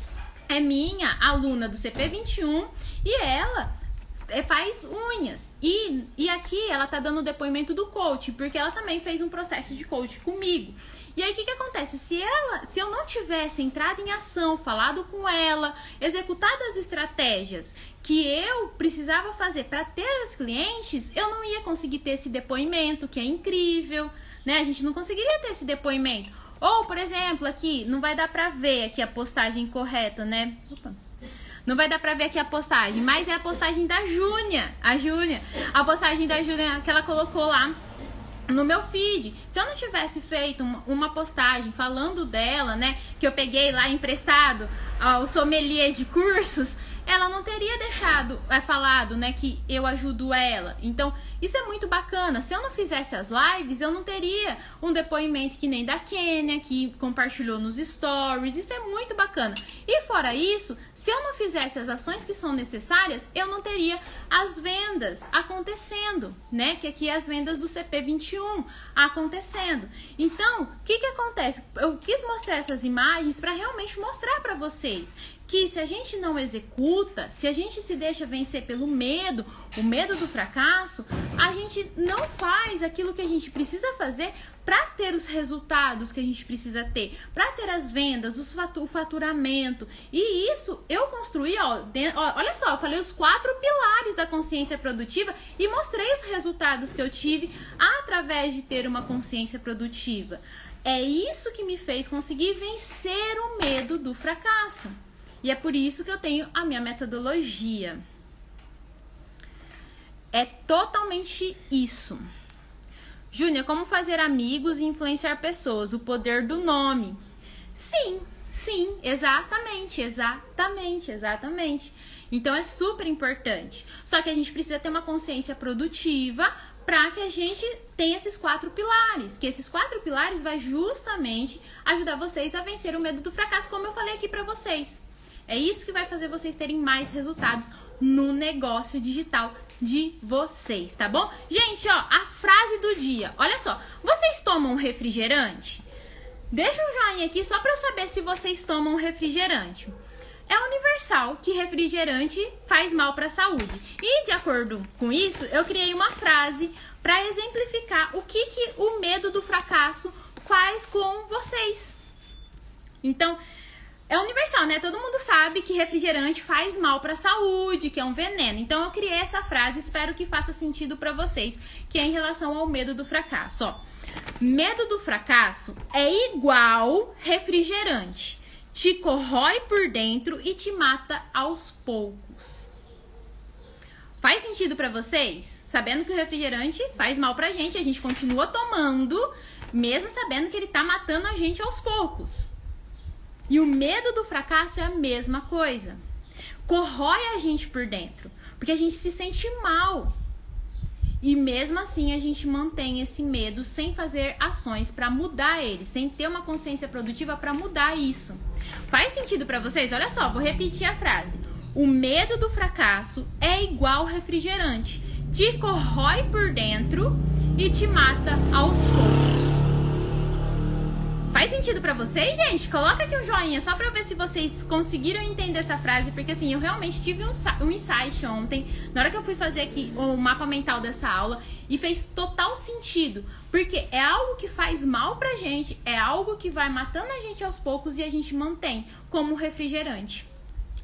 é minha aluna do CP21 e ela é, faz unhas. E, e aqui ela tá dando o depoimento do coach, porque ela também fez um processo de coach comigo. E aí o que, que acontece? Se ela, se eu não tivesse entrado em ação, falado com ela, executado as estratégias que eu precisava fazer para ter os clientes, eu não ia conseguir ter esse depoimento, que é incrível, né? A gente não conseguiria ter esse depoimento. Ou, por exemplo, aqui, não vai dar pra ver aqui a postagem correta, né? Opa. Não vai dar pra ver aqui a postagem, mas é a postagem da Júnia. A Júnia. A postagem da Júnia que ela colocou lá no meu feed. Se eu não tivesse feito uma postagem falando dela, né, que eu peguei lá emprestado ao sommelier de cursos, ela não teria deixado, é falado, né, que eu ajudo ela. Então, isso é muito bacana. Se eu não fizesse as lives, eu não teria um depoimento que nem da Kênia, que compartilhou nos stories. Isso é muito bacana. E fora isso, se eu não fizesse as ações que são necessárias, eu não teria as vendas acontecendo, né? Que aqui é as vendas do CP21 acontecendo. Então, o que que acontece? Eu quis mostrar essas imagens para realmente mostrar para você vocês que se a gente não executa, se a gente se deixa vencer pelo medo, o medo do fracasso, a gente não faz aquilo que a gente precisa fazer para ter os resultados que a gente precisa ter, para ter as vendas, o faturamento. E isso eu construí, ó, ó, olha só, eu falei os quatro pilares da consciência produtiva e mostrei os resultados que eu tive através de ter uma consciência produtiva. É isso que me fez conseguir vencer o medo do fracasso. E é por isso que eu tenho a minha metodologia. É totalmente isso. Júnior, como fazer amigos e influenciar pessoas? O poder do nome. Sim, sim, exatamente, exatamente, exatamente. Então é super importante. Só que a gente precisa ter uma consciência produtiva para que a gente tenha esses quatro pilares. Que esses quatro pilares vai justamente ajudar vocês a vencer o medo do fracasso, como eu falei aqui para vocês. É isso que vai fazer vocês terem mais resultados no negócio digital de vocês, tá bom? Gente, ó, a frase do dia. Olha só, vocês tomam refrigerante? Deixa um joinha aqui só para eu saber se vocês tomam refrigerante. É universal que refrigerante faz mal para a saúde. E de acordo com isso, eu criei uma frase para exemplificar o que, que o medo do fracasso faz com vocês. Então, é universal, né? Todo mundo sabe que refrigerante faz mal para a saúde, que é um veneno. Então eu criei essa frase, espero que faça sentido para vocês, que é em relação ao medo do fracasso, ó. Medo do fracasso é igual refrigerante. Te corrói por dentro e te mata aos poucos. Faz sentido para vocês? Sabendo que o refrigerante faz mal pra gente, a gente continua tomando, mesmo sabendo que ele tá matando a gente aos poucos. E o medo do fracasso é a mesma coisa. Corrói a gente por dentro, porque a gente se sente mal. E mesmo assim a gente mantém esse medo sem fazer ações para mudar ele, sem ter uma consciência produtiva para mudar isso. Faz sentido para vocês? Olha só, vou repetir a frase. O medo do fracasso é igual refrigerante. Te corrói por dentro e te mata aos poucos. Faz sentido para vocês, gente? Coloca aqui um joinha só pra ver se vocês conseguiram entender essa frase, porque assim, eu realmente tive um, um insight ontem, na hora que eu fui fazer aqui o mapa mental dessa aula, e fez total sentido, porque é algo que faz mal pra gente, é algo que vai matando a gente aos poucos e a gente mantém como refrigerante,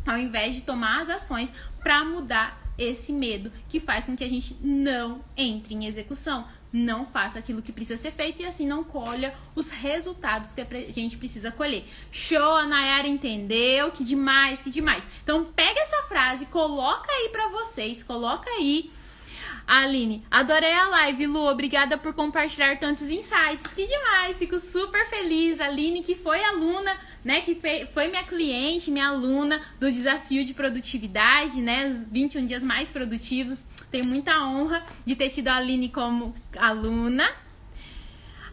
ao invés de tomar as ações para mudar esse medo que faz com que a gente não entre em execução não faça aquilo que precisa ser feito e assim não colha os resultados que a gente precisa colher. Show, a Nayara entendeu? Que demais, que demais. Então pega essa frase, coloca aí para vocês, coloca aí Aline, adorei a live, Lu. Obrigada por compartilhar tantos insights. Que demais, fico super feliz. Aline, que foi aluna, né? Que foi minha cliente, minha aluna do desafio de produtividade, né? Os 21 dias mais produtivos. Tenho muita honra de ter tido a Aline como aluna.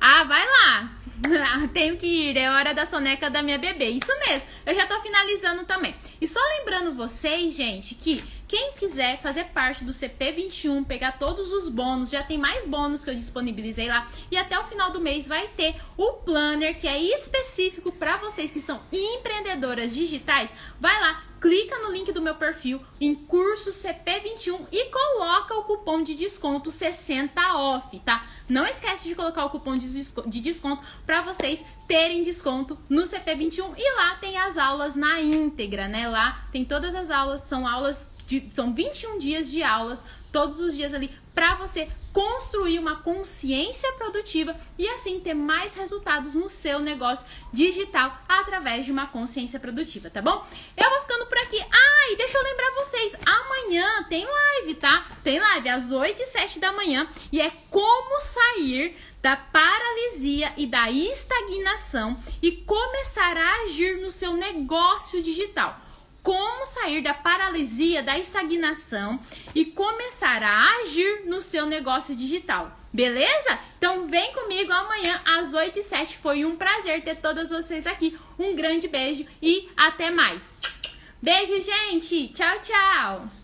Ah, vai lá! Tenho que ir, é hora da soneca da minha bebê. Isso mesmo, eu já tô finalizando também. E só lembrando vocês, gente, que quem quiser fazer parte do CP21, pegar todos os bônus, já tem mais bônus que eu disponibilizei lá. E até o final do mês vai ter o planner que é específico para vocês que são empreendedoras digitais. Vai lá, clica no link do meu perfil em curso CP21 e coloca o cupom de desconto 60 off, tá? Não esquece de colocar o cupom de desconto para vocês terem desconto no CP21 e lá tem as aulas na íntegra, né? Lá tem todas as aulas, são aulas de, são 21 dias de aulas todos os dias ali para você construir uma consciência produtiva e assim ter mais resultados no seu negócio digital através de uma consciência produtiva, tá bom? Eu vou ficando por aqui. Ah, e deixa eu lembrar vocês, amanhã tem live, tá? Tem live às 8 e 7 da manhã e é como sair da paralisia e da estagnação e começar a agir no seu negócio digital como sair da paralisia, da estagnação e começar a agir no seu negócio digital. Beleza? Então vem comigo amanhã às 8 e 7. Foi um prazer ter todas vocês aqui. Um grande beijo e até mais. Beijo, gente. Tchau, tchau.